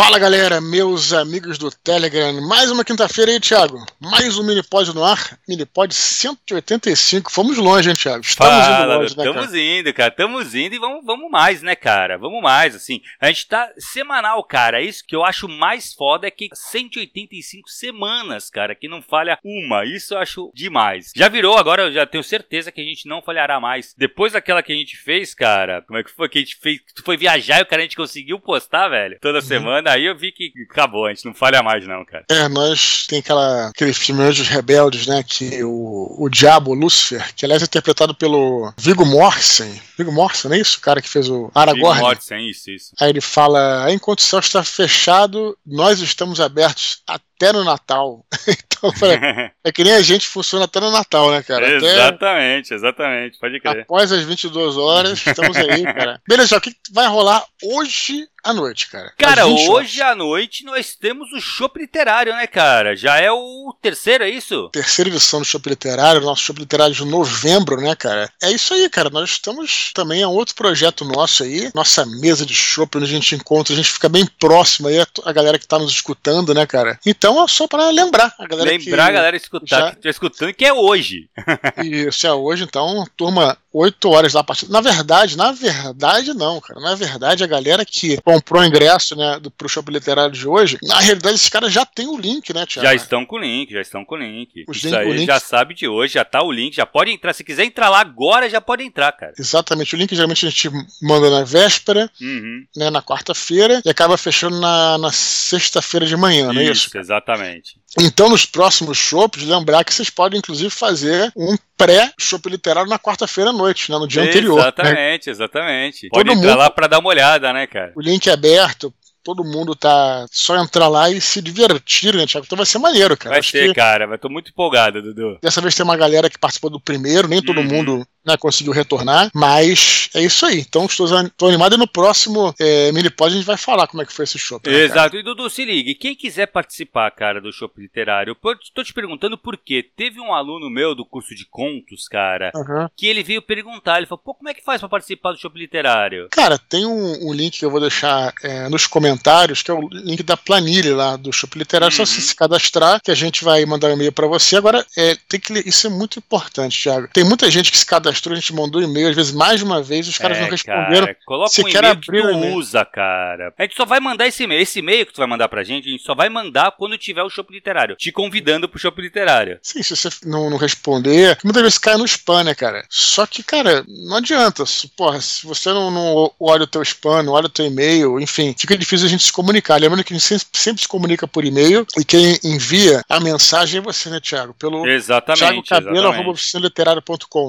Fala galera, meus amigos do Telegram, mais uma quinta-feira aí, Thiago. Mais um Minipod no ar, Minipod 185. Fomos longe, hein, Thiago? Estamos Fala, indo longe, né, Estamos cara? indo, cara. Estamos indo e vamos, vamos mais, né, cara? Vamos mais, assim. A gente tá semanal, cara. Isso que eu acho mais foda é que 185 semanas, cara, que não falha uma. Isso eu acho demais. Já virou, agora eu já tenho certeza que a gente não falhará mais. Depois daquela que a gente fez, cara, como é que foi que a gente fez? Tu foi viajar e o cara a gente conseguiu postar, velho? Toda uhum. semana aí eu vi que acabou, a gente não falha mais, não, cara. É, nós tem aquela, aquele filme Anjos Rebeldes, né? Que o, o Diabo, Lúcifer, que aliás é interpretado pelo Viggo Mortensen. Viggo Mortensen, não é isso? O cara que fez o Aragorn. Viggo Mortensen, isso, isso. Aí ele fala: enquanto o céu está fechado, nós estamos abertos até no Natal. então, é que nem a gente funciona até no Natal, né, cara? Exatamente, até... exatamente, pode crer. Após as 22 horas, estamos aí, cara. Beleza, o que vai rolar hoje à noite, cara? Cara, hoje à noite nós temos o Chopp Literário, né, cara? Já é o terceiro, é isso? Terceira edição do Chopp Literário, nosso Chopp Literário de novembro, né, cara? É isso aí, cara. Nós estamos também a outro projeto nosso aí, nossa mesa de chopp, onde a gente encontra, a gente fica bem próximo aí a, a galera que tá nos escutando, né, cara? Então é só para lembrar a galera Lembrar que a galera escutar, já... que tá escutando que é hoje. Isso, é hoje, então, turma 8 horas lá partir. Na verdade, na verdade, não, cara. Na verdade, a galera que comprou o ingresso, né, do, pro shopping literário de hoje, na realidade, esses caras já têm o link, né, Tiago? Já estão com o link, já estão com o link. Os Isso aí link... já sabe de hoje, já tá o link, já pode entrar. Se quiser entrar lá agora, já pode entrar, cara. Exatamente. O link geralmente a gente manda na véspera, uhum. né, na quarta-feira, e acaba fechando na, na sexta-feira de manhã, não é isso? Isso, exatamente. Então, nos próximos shows, lembrar que vocês podem, inclusive, fazer um pré-show literário na quarta-feira à noite, né? No dia exatamente, anterior. Exatamente, né? exatamente. Pode Todo entrar mundo... lá para dar uma olhada, né, cara? O link é aberto, todo mundo tá só entrar lá e se divertir, né, Thiago? Então vai ser maneiro, cara. Vai Acho ser, que... cara. Vai tô muito empolgado, Dudu. Dessa vez tem uma galera que participou do primeiro, nem todo uhum. mundo né, conseguiu retornar, mas é isso aí. Então estou, estou animado e no próximo é, Minipod a gente vai falar como é que foi esse show. Né, Exato. E Dudu, se ligue, quem quiser participar, cara, do show literário, eu estou te perguntando por quê. Teve um aluno meu do curso de contos, cara, uhum. que ele veio perguntar, ele falou, pô, como é que faz para participar do show literário? Cara, tem um, um link que eu vou deixar é, nos comentários, que é o link da planilha lá do show literário, uhum. só se cadastrar, que a gente vai mandar um e-mail para você. Agora, é, tem que isso é muito importante, Thiago. Tem muita gente que se cadastra cadastrou, a gente mandou e-mail, às vezes mais de uma vez, os caras é, não responderam. Cara, coloca um e-mail que tu usa, cara. A gente só vai mandar esse e-mail. Esse e-mail que tu vai mandar pra gente, a gente só vai mandar quando tiver o shopping literário. Te convidando pro shopping literário. Sim, se você não, não responder, muitas vezes cai no spam, né, cara? Só que, cara, não adianta. Porra, se você não, não olha o teu spam, não olha o teu e-mail, enfim, fica difícil a gente se comunicar. Lembrando que a gente sempre, sempre se comunica por e-mail e quem envia a mensagem é você, né, Thiago? Pelo exatamente, Thiago Cabelo, arroba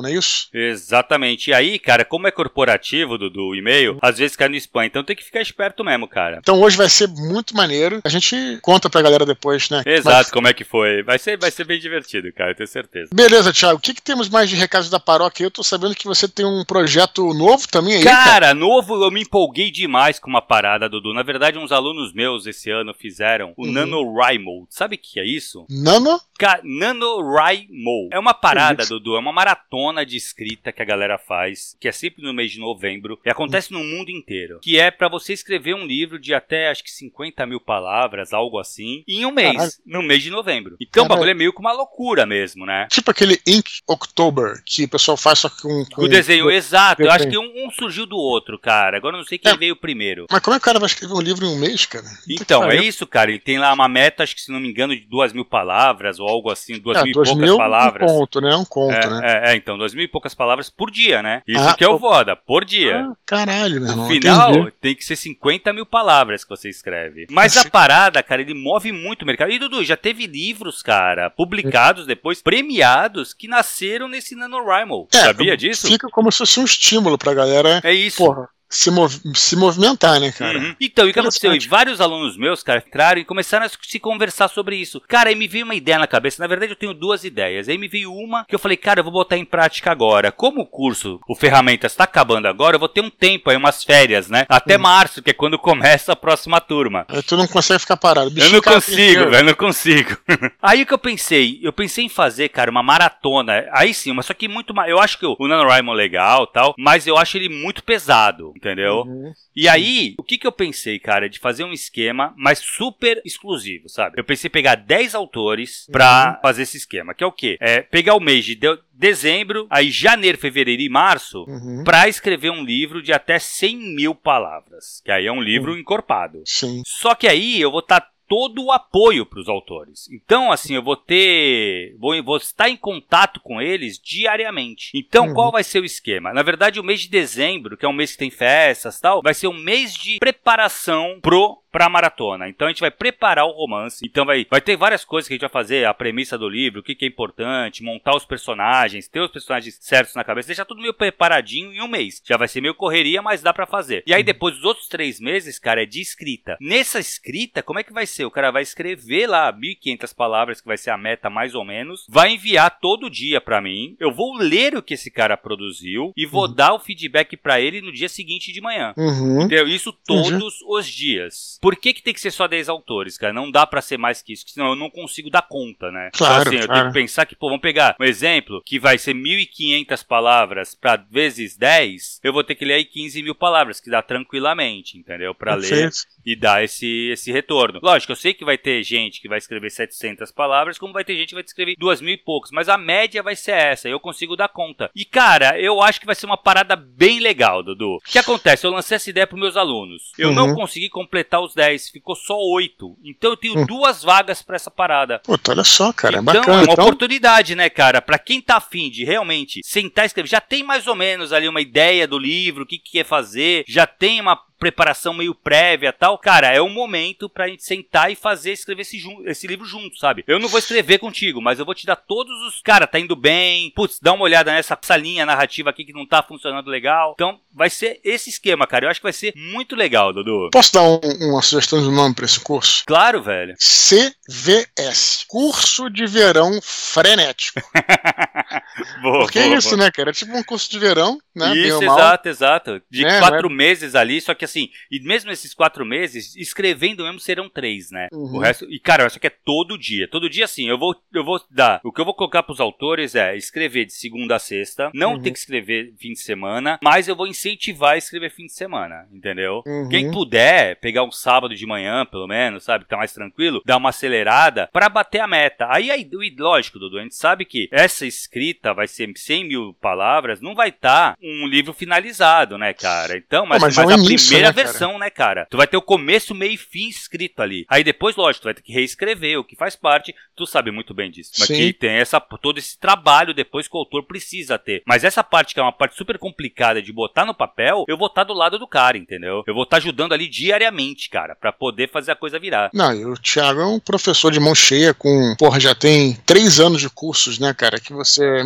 não é isso? Exatamente. E aí, cara, como é corporativo do, do e-mail, às vezes cai no spam. Então tem que ficar esperto mesmo, cara. Então hoje vai ser muito maneiro. A gente conta pra galera depois, né? Exato, Mas... como é que foi. Vai ser, vai ser bem divertido, cara, eu tenho certeza. Beleza, Thiago. O que, que temos mais de recados da paróquia? Eu tô sabendo que você tem um projeto novo também aí. Cara, cara, novo, eu me empolguei demais com uma parada, Dudu. Na verdade, uns alunos meus esse ano fizeram o uhum. NaNoWriMo. Sabe o que é isso? Nano? NaNoWriMo. É uma parada, Dudu. É uma maratona de escrita que a galera faz, que é sempre no mês de novembro, e acontece no mundo inteiro, que é para você escrever um livro de até acho que 50 mil palavras, algo assim, em um mês, Caralho. no mês de novembro. Então Caralho. o bagulho é meio que uma loucura mesmo, né? Tipo aquele Ink October, que o pessoal faz só com. Com o desenho, exato. Eu acho que um, um, surgiu do outro, cara. Agora eu não sei quem é. veio primeiro. Mas como é que o cara vai escrever um livro em um mês, cara? Então, é isso, cara. Ele tem lá uma meta, acho que se não me engano, de duas mil palavras, ou algo assim, duas é, mil e poucas mil, palavras. Um conto, né? Um conto, é, né? É, é, então, duas mil e poucas palavras por dia, né? Isso ah, que é o foda, por dia. Ah, caralho, meu irmão. No final, entendi. tem que ser 50 mil palavras que você escreve. Mas a parada, cara, ele move muito o mercado. E, Dudu, já teve livros, cara, publicados depois, premiados, que nasceram nesse NaNoWriMo. É, Sabia disso? Fica como se fosse um estímulo pra galera. É isso. Porra se, mov se movimentar, né, cara? Uhum. Então, e o que aconteceu? E vários alunos meus, cara, entraram e começaram a se conversar sobre isso. Cara, aí me veio uma ideia na cabeça. Na verdade, eu tenho duas ideias. Aí me veio uma que eu falei, cara, eu vou botar em prática agora. Como o curso, o Ferramentas, está acabando agora, eu vou ter um tempo aí, umas férias, né? Até uhum. março, que é quando começa a próxima turma. Aí tu não consegue ficar parado. eu não consigo, velho, não consigo. aí o que eu pensei? Eu pensei em fazer, cara, uma maratona. Aí sim, mas só que muito mais. Eu acho que o NaNoWriMo é legal tal, mas eu acho ele muito pesado. Entendeu? Uhum. E aí, o que que eu pensei, cara, de fazer um esquema, mas super exclusivo, sabe? Eu pensei em pegar 10 autores pra uhum. fazer esse esquema, que é o quê? É pegar o mês de dezembro, aí janeiro, fevereiro e março, uhum. para escrever um livro de até 100 mil palavras. Que aí é um livro uhum. encorpado. Sim. Só que aí eu vou estar tá todo o apoio para os autores. Então, assim, eu vou ter. Vou, vou estar em contato com eles diariamente. Então, uhum. qual vai ser o esquema? Na verdade, o mês de dezembro, que é um mês que tem festas tal, vai ser um mês de preparação pro para a maratona. Então a gente vai preparar o romance. Então vai, vai ter várias coisas que a gente vai fazer, a premissa do livro, o que, que é importante, montar os personagens, ter os personagens certos na cabeça, deixar tudo meio preparadinho em um mês. Já vai ser meio correria, mas dá para fazer. E aí depois os outros três meses, cara, é de escrita. Nessa escrita, como é que vai ser? O cara vai escrever lá 1.500 palavras, que vai ser a meta mais ou menos, vai enviar todo dia para mim. Eu vou ler o que esse cara produziu e vou uhum. dar o feedback para ele no dia seguinte de manhã. Uhum. Entendeu? Isso todos uhum. os dias. Por que, que tem que ser só 10 autores, cara? Não dá para ser mais que isso, senão eu não consigo dar conta, né? Claro, então, assim, claro. eu tenho que pensar que, pô, vamos pegar um exemplo que vai ser 1.500 palavras para vezes 10, eu vou ter que ler aí 15 mil palavras, que dá tranquilamente, entendeu? Para ler e dar esse, esse retorno. Lógico, eu sei que vai ter gente que vai escrever 700 palavras, como vai ter gente que vai escrever 2 mil e poucos, mas a média vai ser essa, eu consigo dar conta. E, cara, eu acho que vai ser uma parada bem legal, Dudu. O que acontece? Eu lancei essa ideia para meus alunos. Eu uhum. não consegui completar os 10, ficou só 8. Então eu tenho uhum. duas vagas para essa parada. Puta, olha só, cara, é então, bacana. É uma então... oportunidade, né, cara? Para quem tá afim de realmente sentar e escrever, já tem mais ou menos ali uma ideia do livro, o que, que quer fazer, já tem uma preparação meio prévia tal, cara, é um momento pra gente sentar e fazer, escrever esse, esse livro junto, sabe? Eu não vou escrever contigo, mas eu vou te dar todos os. Cara, tá indo bem, putz, dá uma olhada nessa linha narrativa aqui que não tá funcionando legal. Então, vai ser esse esquema, cara. Eu acho que vai ser muito legal, Dudu. Posso dar um, uma sugestão de nome pra esse curso? Claro, velho. CVS Curso de Verão Frenético. boa, Porque boa, é isso, boa. né, cara? É tipo um curso de verão, né? Isso, exato, exato. De é, quatro é... meses ali, só que assim, e mesmo esses quatro meses, escrevendo mesmo serão três, né? Uhum. O resto. E, cara, isso aqui é todo dia. Todo dia, assim, eu vou, eu vou dar. O que eu vou colocar pros autores é escrever de segunda a sexta. Não uhum. ter que escrever fim de semana, mas eu vou incentivar a escrever fim de semana, entendeu? Uhum. Quem puder pegar um sábado de manhã, pelo menos, sabe? Que tá mais tranquilo, dar uma acelerada para bater a meta. Aí, aí, lógico, Dudu, a gente sabe que essa escrita vai ser 100 mil palavras, não vai estar tá um livro finalizado, né, cara? Então, mas, mas, mas é a início, primeira né, versão versão, né, cara? Tu vai ter o começo, meio e fim escrito ali. Aí depois, lógico, tu vai ter que reescrever, o que faz parte, tu sabe muito bem disso. Mas Sim. que tem essa, todo esse trabalho depois que o autor precisa ter. Mas essa parte que é uma parte super complicada de botar no papel, eu vou estar do lado do cara, entendeu? Eu vou estar ajudando ali diariamente, cara, para poder fazer a coisa virar. Não, e o Thiago é um professor de mão cheia com, porra, já tem três anos de cursos, né, cara, que você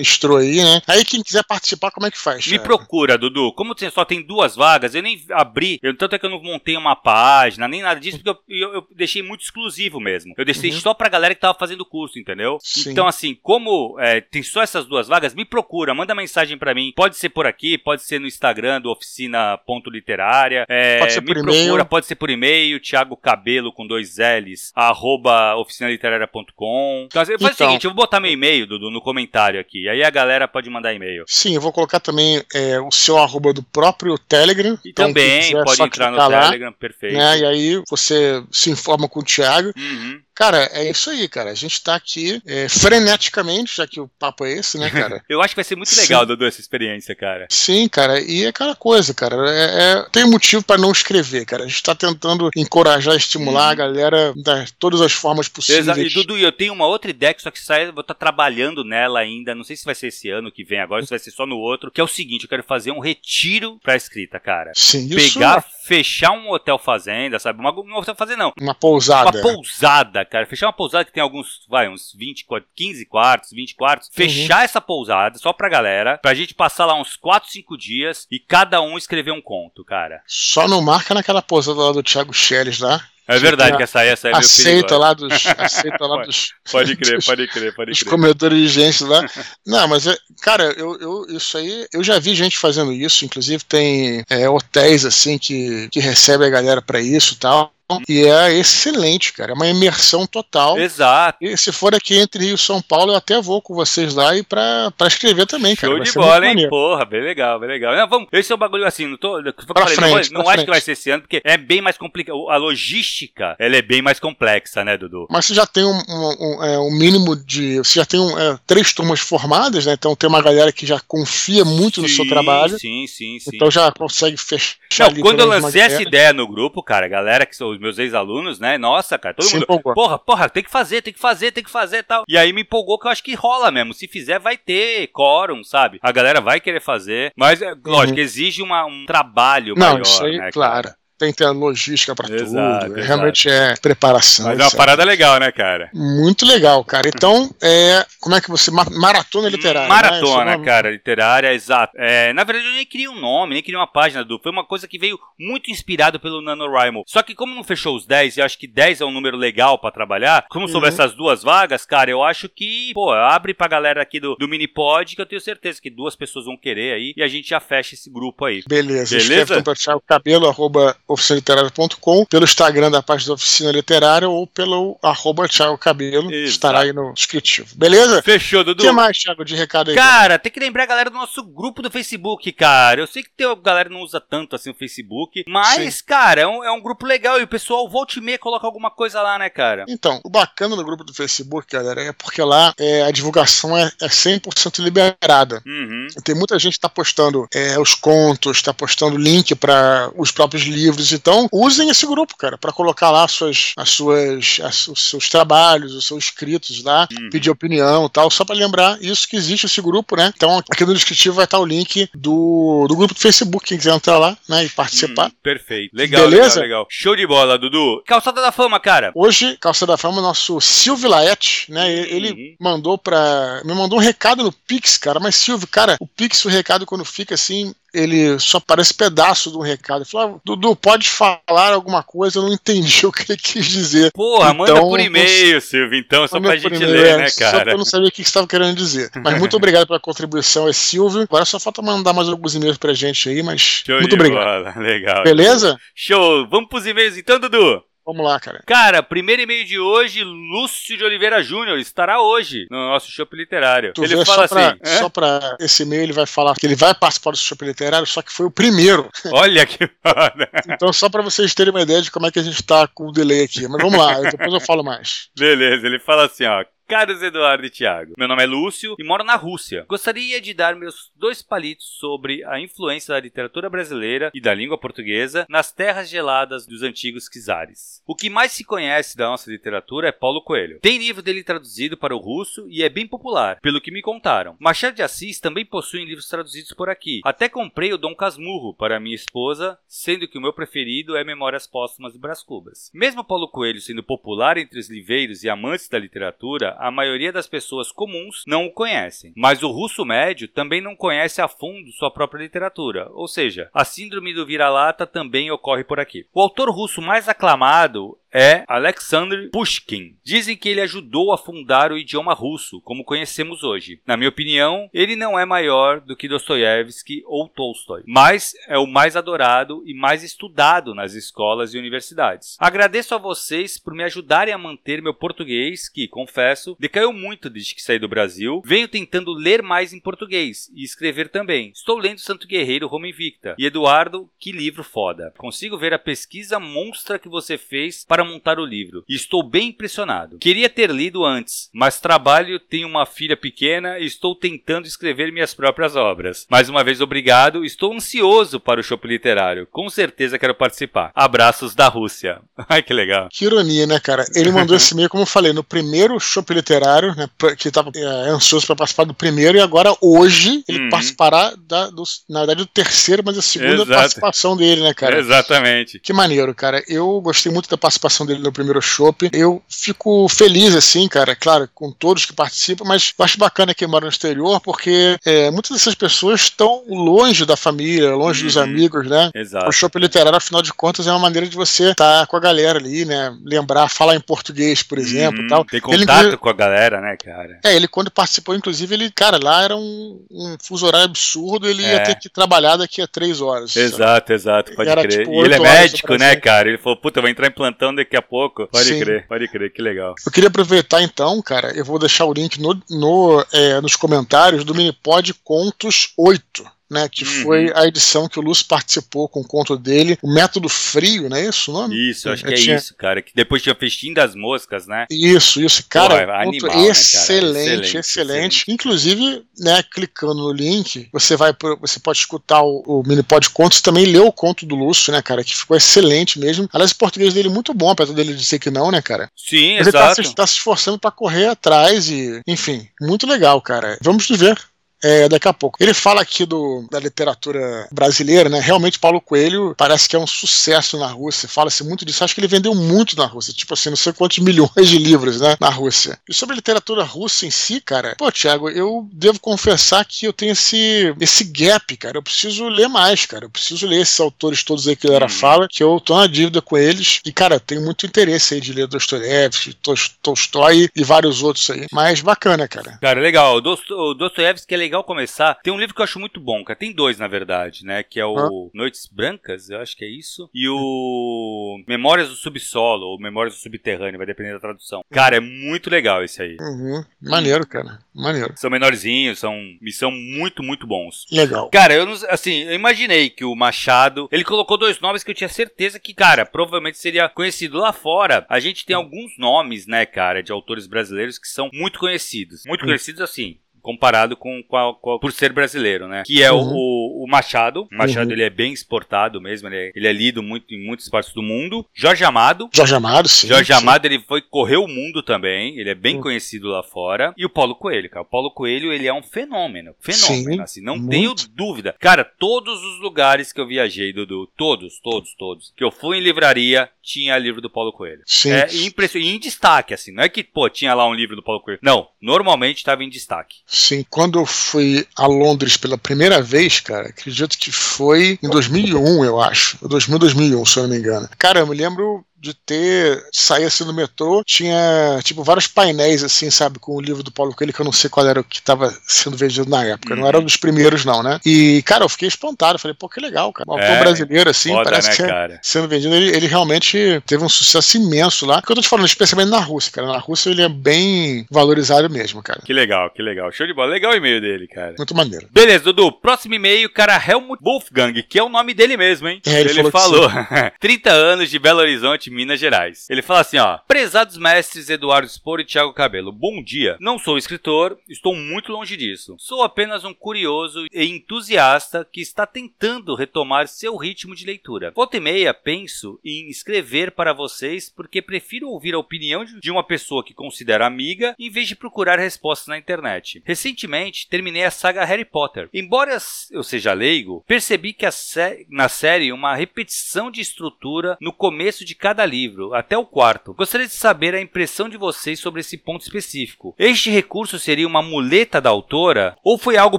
ministrou aí, né? Aí quem quiser participar, como é que faz? Me procura, Dudu. Como você só tem duas vagas, eu nem abri eu, tanto é que eu não montei uma página, nem nada disso, porque eu, eu, eu deixei muito exclusivo mesmo. Eu deixei uhum. só pra galera que tava fazendo o curso, entendeu? Sim. Então, assim, como é, tem só essas duas vagas, me procura, manda mensagem para mim. Pode ser por aqui, pode ser no Instagram do oficina.literária. É, pode ser me por procura, e-mail. pode ser por e-mail, Thiago Cabelo com dois L's, arroba oficinaliteraria.com. Então, faz então. o seguinte, eu vou botar meu e-mail, Dudu, no comentário aqui. Aí a galera pode mandar e-mail. Sim, eu vou colocar também é, o seu arroba do próprio Telegram. E então, também, pode entrar no lá, Telegram, perfeito. Né, e aí você se informa com o Thiago. Uhum. Cara, é isso aí, cara. A gente tá aqui é, freneticamente, já que o papo é esse, né, cara? Eu acho que vai ser muito legal, Sim. Dudu, essa experiência, cara. Sim, cara. E é aquela coisa, cara. É, é tem motivo para não escrever, cara. A gente tá tentando encorajar, estimular hum. a galera de todas as formas possíveis. Exato. E, Dudu, eu tenho uma outra ideia que só que sai, vou estar tá trabalhando nela ainda. Não sei se vai ser esse ano que vem agora, se vai ser só no outro. Que é o seguinte: eu quero fazer um retiro pra escrita, cara. Sim, Pegar, isso. fechar um hotel fazenda, sabe? Uma, um hotel fazenda, não. Uma pousada. Uma pousada, cara. Fechar uma pousada que tem alguns, vai, uns 20, 15 quartos, 20 quartos, uhum. fechar essa pousada só pra galera, pra gente passar lá uns 4, 5 dias e cada um escrever um conto, cara. Só não marca naquela pousada lá do Thiago Schelles lá. É verdade que essa aí, essa aí é meio aceita lá dos Aceita lá dos. Pode crer, pode crer, pode crer. Os comedores de gente lá. Não, mas, é, cara, eu, eu, isso aí. Eu já vi gente fazendo isso. Inclusive, tem é, hotéis assim que, que recebem a galera para isso e tal. E é excelente, cara. É uma imersão total. Exato. E se for aqui entre Rio e São Paulo, eu até vou com vocês lá e pra, pra escrever também, cara. Show de bola, hein? maneiro. Porra, bem legal, bem legal. Não, vamos, esse é o bagulho assim, não tô. falei, não, frente, vou- não pra acho que vai ser esse ano, porque é bem mais complicado. A logística, ela é bem mais complexa, né, Dudu? Mas você já tem um, um- um, é, um mínimo de. Você já tem um, é, três turmas formadas, né? Então tem uma galera que já confia muito no seu Sim, trabalho. Sim, sim, sim. Então já consegue fechar Não, quando eu lancei essa ideia. no grupo, cara, a galera que os meus ex-alunos, né? Nossa, cara, todo Se mundo. empolgou. Porra, porra, tem que fazer, tem que fazer, tem que fazer e tal. E aí me empolgou que eu acho que rola mesmo. Se fizer, vai ter quórum, sabe? A galera vai querer fazer. Mas, é, lógico, exige uma- um trabalho Uhum. Não, maior, isso aí, né, claro. Tem que ter a logística pra Exato, tudo. exato. Realmente é preparação. Mas é uma etc. parada legal, né, cara? Muito legal, cara. Então, é, como é que você. ma- Maratona literária. Maratona, né? Esse nome- cara, literária, exato. É, na verdade, eu nem queria um nome, nem queria uma página do. Foi uma coisa que veio muito inspirado pelo NaNoWriMo. Só que, como não fechou os 10, e eu acho que 10 é um número legal pra trabalhar, como sobre Uhum. essas duas vagas, cara, eu acho que, pô, abre pra galera aqui do, do Minipod, que eu tenho certeza que duas pessoas vão querer aí, e a gente já fecha esse grupo aí. Beleza. Beleza? Escreve então para Thiago Cabelo, arroba oficinaliterária.com, pelo Instagram da página da Oficina Literária ou pelo arroba Thiago Cabelo. Exato. Estará aí no descritivo. Beleza? Fechou, O Dudu? que mais, Thiago, de recado aí? Cara, tem que lembrar a galera do nosso grupo do Facebook, cara. Eu sei que tem, a galera não usa tanto assim o Facebook, mas, cara, é um, é um grupo legal e o pessoal volta e meia coloca alguma coisa lá, né, cara? Então, o bacana do grupo do Facebook, galera, é porque lá é, a divulgação é, é 100% liberada. Uhum. Tem muita gente que tá postando é, os contos, tá postando link para os próprios livros. Então, usem esse grupo, cara, para colocar lá suas, as suas, as- os seus trabalhos, os seus escritos lá, Uhum. pedir opinião e tal, só para lembrar isso que existe esse grupo, né? Então, aqui no descritivo vai estar o link do, do grupo do Facebook, quem quiser entrar lá, né, e participar. Hum, perfeito. Legal, Beleza? legal, legal. Show de bola, Dudu. Calçada da Fama, cara. Hoje, Calça da Fama, nosso Silvio Laet, né? Ele Uhum. mandou pra. Me mandou um recado no Pix, cara. Mas, Silvio, cara, o Pix, o recado, quando fica assim, ele só parece pedaço de um recado. Ele falou, ah, Dudu, pode falar alguma coisa, eu não entendi o que ele quis dizer. Porra, manda Então, por e-mail, Silvio, então, só Manda pra gente ler, é, né, Só pra cara? eu não saber o que você estava querendo dizer. Mas muito obrigado pela contribuição, é Silvio. Agora só falta mandar mais alguns e-mails pra gente aí, mas Show muito obrigado. bola. Legal. Beleza? Show. Vamos pros e-mails então, Dudu? Vamos lá, cara. Cara, primeiro e-mail de hoje, Lúcio de Oliveira Júnior estará hoje no nosso Shop Literário. Tu Ele vê, fala só, pra, assim, "Hã? só pra esse e-mail ele vai falar que ele vai participar do Shopping Literário, só que foi o primeiro. olha que foda. Então, só pra vocês terem uma ideia de como é que a gente tá com o delay aqui. Mas vamos lá, depois eu falo mais. Beleza, ele fala assim, ó. Caros Eduardo e Thiago, meu nome é Lúcio e moro na Rússia. Gostaria de dar meus dois palitos sobre a influência da literatura brasileira e da língua portuguesa nas terras geladas dos antigos czares. O que mais se conhece da nossa literatura é Paulo Coelho. Tem livro dele traduzido para o russo e é bem popular, pelo que me contaram. Machado de Assis também possui livros traduzidos por aqui. Até comprei o Dom Casmurro para minha esposa, sendo que o meu preferido é Memórias Póstumas de Brás Cubas. Mesmo Paulo Coelho sendo popular entre os liveiros e amantes da literatura, a maioria das pessoas comuns não o conhecem. Mas o russo médio também não conhece a fundo sua própria literatura, ou seja, a síndrome do vira-lata também ocorre por aqui. O autor russo mais aclamado é Alexander Pushkin. Dizem que ele ajudou a fundar o idioma russo, como conhecemos hoje. Na minha opinião, ele não é maior do que Dostoiévski ou Tolstói, mas é o mais adorado e mais estudado nas escolas e universidades. Agradeço a vocês por me ajudarem a manter meu português, que, confesso, decaiu muito desde que saí do Brasil. Venho tentando ler mais em português e escrever também. Estou lendo Santo Guerreiro Roma Invicta. E Eduardo, que livro foda. Consigo ver a pesquisa monstra que você fez para montar o livro. E estou bem impressionado. Queria ter lido antes, mas trabalho, tenho uma filha pequena e estou tentando escrever minhas próprias obras. Mais uma vez, obrigado. Estou ansioso para o Show Literário. Com certeza quero participar. Abraços da Rússia. Ai, que legal. Que ironia, né, cara? Ele mandou esse e-mail, como eu falei, no primeiro Shopping Literário, né, que estava ansioso para participar do primeiro, e agora, hoje, ele Uhum. participará, da, do, na verdade, do terceiro, mas a segunda Exato. participação dele, né, cara? Exatamente. Que maneiro, cara. Eu gostei muito da participação participação dele no primeiro show. Eu fico feliz, assim, cara, claro, com todos que participam, mas eu acho bacana quem mora no exterior, porque é, muitas dessas pessoas estão longe da família, longe uhum. dos amigos, né? Exato. O show literário, afinal de contas, é uma maneira de você estar tá com a galera ali, né? Lembrar, falar em português, por exemplo. Uhum. Tal. Ter contato ele, com a galera, né, cara? É, ele quando participou, inclusive, ele, cara, lá era um, um fuso horário absurdo, ele é. ia ter que trabalhar daqui a três horas. Exato, sabe? exato, pode era, crer. Tipo, e ele é médico, né, cara? Ele falou, puta, eu vou entrar em plantão daqui a pouco. Pode Sim. crer, pode crer, que legal. Eu queria aproveitar então, cara, eu vou deixar o link no, no é, nos comentários do Minipod Contos 8 né, que uhum. foi a edição que o Lúcio participou com o conto dele, o Método Frio, não é isso o nome? Isso, acho que é tinha... isso, cara, que depois tinha Festim das Moscas, né? Isso, isso, cara, é animal, excelente, né, excelente, excelente, excelente, Inclusive, né, clicando no link, você vai, você pode escutar o, o Minipod Contos e também ler o conto do Lúcio, né, cara, que ficou excelente mesmo. Aliás, o português dele é muito bom, apesar dele dizer que não, né, cara? Sim, Mas exato. Ele tá, tá se esforçando para correr atrás e, enfim, muito legal, cara. Vamos ver é, daqui a pouco. Ele fala aqui do, da literatura brasileira, né? Realmente, Paulo Coelho parece que é um sucesso na Rússia. Fala-se muito disso. Acho que ele vendeu muito na Rússia. Tipo assim, não sei quantos milhões de livros, né? Na Rússia. E sobre a literatura russa em si, cara, pô, Thiago, eu devo confessar que eu tenho esse, esse gap, cara. Eu preciso ler mais, cara. Eu preciso ler esses autores todos aí que a galera uhum. fala, que eu tô na dívida com eles. E, cara, tenho muito interesse aí de ler Dostoiévski, Tolstói e vários outros aí. Mas bacana, cara. Cara, legal. O Dostoiévski é legal legal começar. Tem um livro que eu acho muito bom, cara. Tem dois, na verdade, né? Que é o Noites Brancas, eu acho que é isso. E o Memórias do Subsolo, ou Memórias do Subterrâneo, vai depender da tradução. Cara, é muito legal esse aí. Uhum. Maneiro, cara. Maneiro. São menorzinhos, são, são muito, muito bons. Legal. Cara, eu não, assim, eu imaginei que o Machado, ele colocou dois nomes que eu tinha certeza que, cara, provavelmente seria conhecido lá fora. A gente tem alguns nomes, né, cara, de autores brasileiros que são muito conhecidos. Muito conhecidos assim comparado com, com, com por ser brasileiro, né? Que é uhum. o, o, Machado. O Machado uhum. ele é bem exportado mesmo, ele é, ele é, lido muito em muitas partes do mundo. Jorge Amado. Jorge Amado, sim. Jorge sim. Amado ele foi correr o mundo também, ele é bem uhum. conhecido lá fora. E o Paulo Coelho, cara. O Paulo Coelho ele é um fenômeno, fenômeno, sim, assim, não muito. tenho dúvida. Cara, todos os lugares que eu viajei, Dudu, todos, todos, todos, que eu fui em livraria, tinha livro do Paulo Coelho. Sim. É impressionante, em destaque, assim, não é que, pô, tinha lá um livro do Paulo Coelho. Não, normalmente estava em destaque. Sim, quando eu fui a Londres pela primeira vez, cara, acredito que foi em 2001, eu acho. 2000, 2001, se eu não me engano. Cara, eu me lembro de ter sair assim no metrô, tinha tipo vários painéis assim, sabe, com o livro do Paulo Coelho que eu não sei qual era o que estava sendo vendido na época, uhum. não era um dos primeiros não, né? E cara, eu fiquei espantado, falei, pô, que legal, cara. Um autor é, brasileiro assim, foda, parece né, que é sendo vendido, ele, ele, realmente teve um sucesso imenso lá. Que eu tô te falando, especialmente na Rússia, cara. Na Rússia ele é bem valorizado mesmo, cara. Que legal, que legal. Show de bola. Legal o e-mail dele, cara. Muito maneiro. Beleza, Dudu. Próximo e-mail, cara, Helmut Wolfgang, que é o nome dele mesmo, hein? É, ele, ele falou. falou. 30 anos de Belo Horizonte, Minas Gerais. Ele fala assim, ó: "Prezados mestres Eduardo Spor e Thiago Cabelo, bom dia. Não sou escritor, estou muito longe disso. Sou apenas um curioso e entusiasta que está tentando retomar seu ritmo de leitura. Volta e meia penso em escrever para vocês porque prefiro ouvir a opinião de uma pessoa que considero amiga em vez de procurar respostas na internet. Recentemente terminei a saga Harry Potter. Embora eu seja leigo, percebi que sé na série uma repetição de estrutura no começo de cada livro, até o quarto. Gostaria de saber a impressão de vocês sobre esse ponto específico. Este recurso seria uma muleta da autora ou foi algo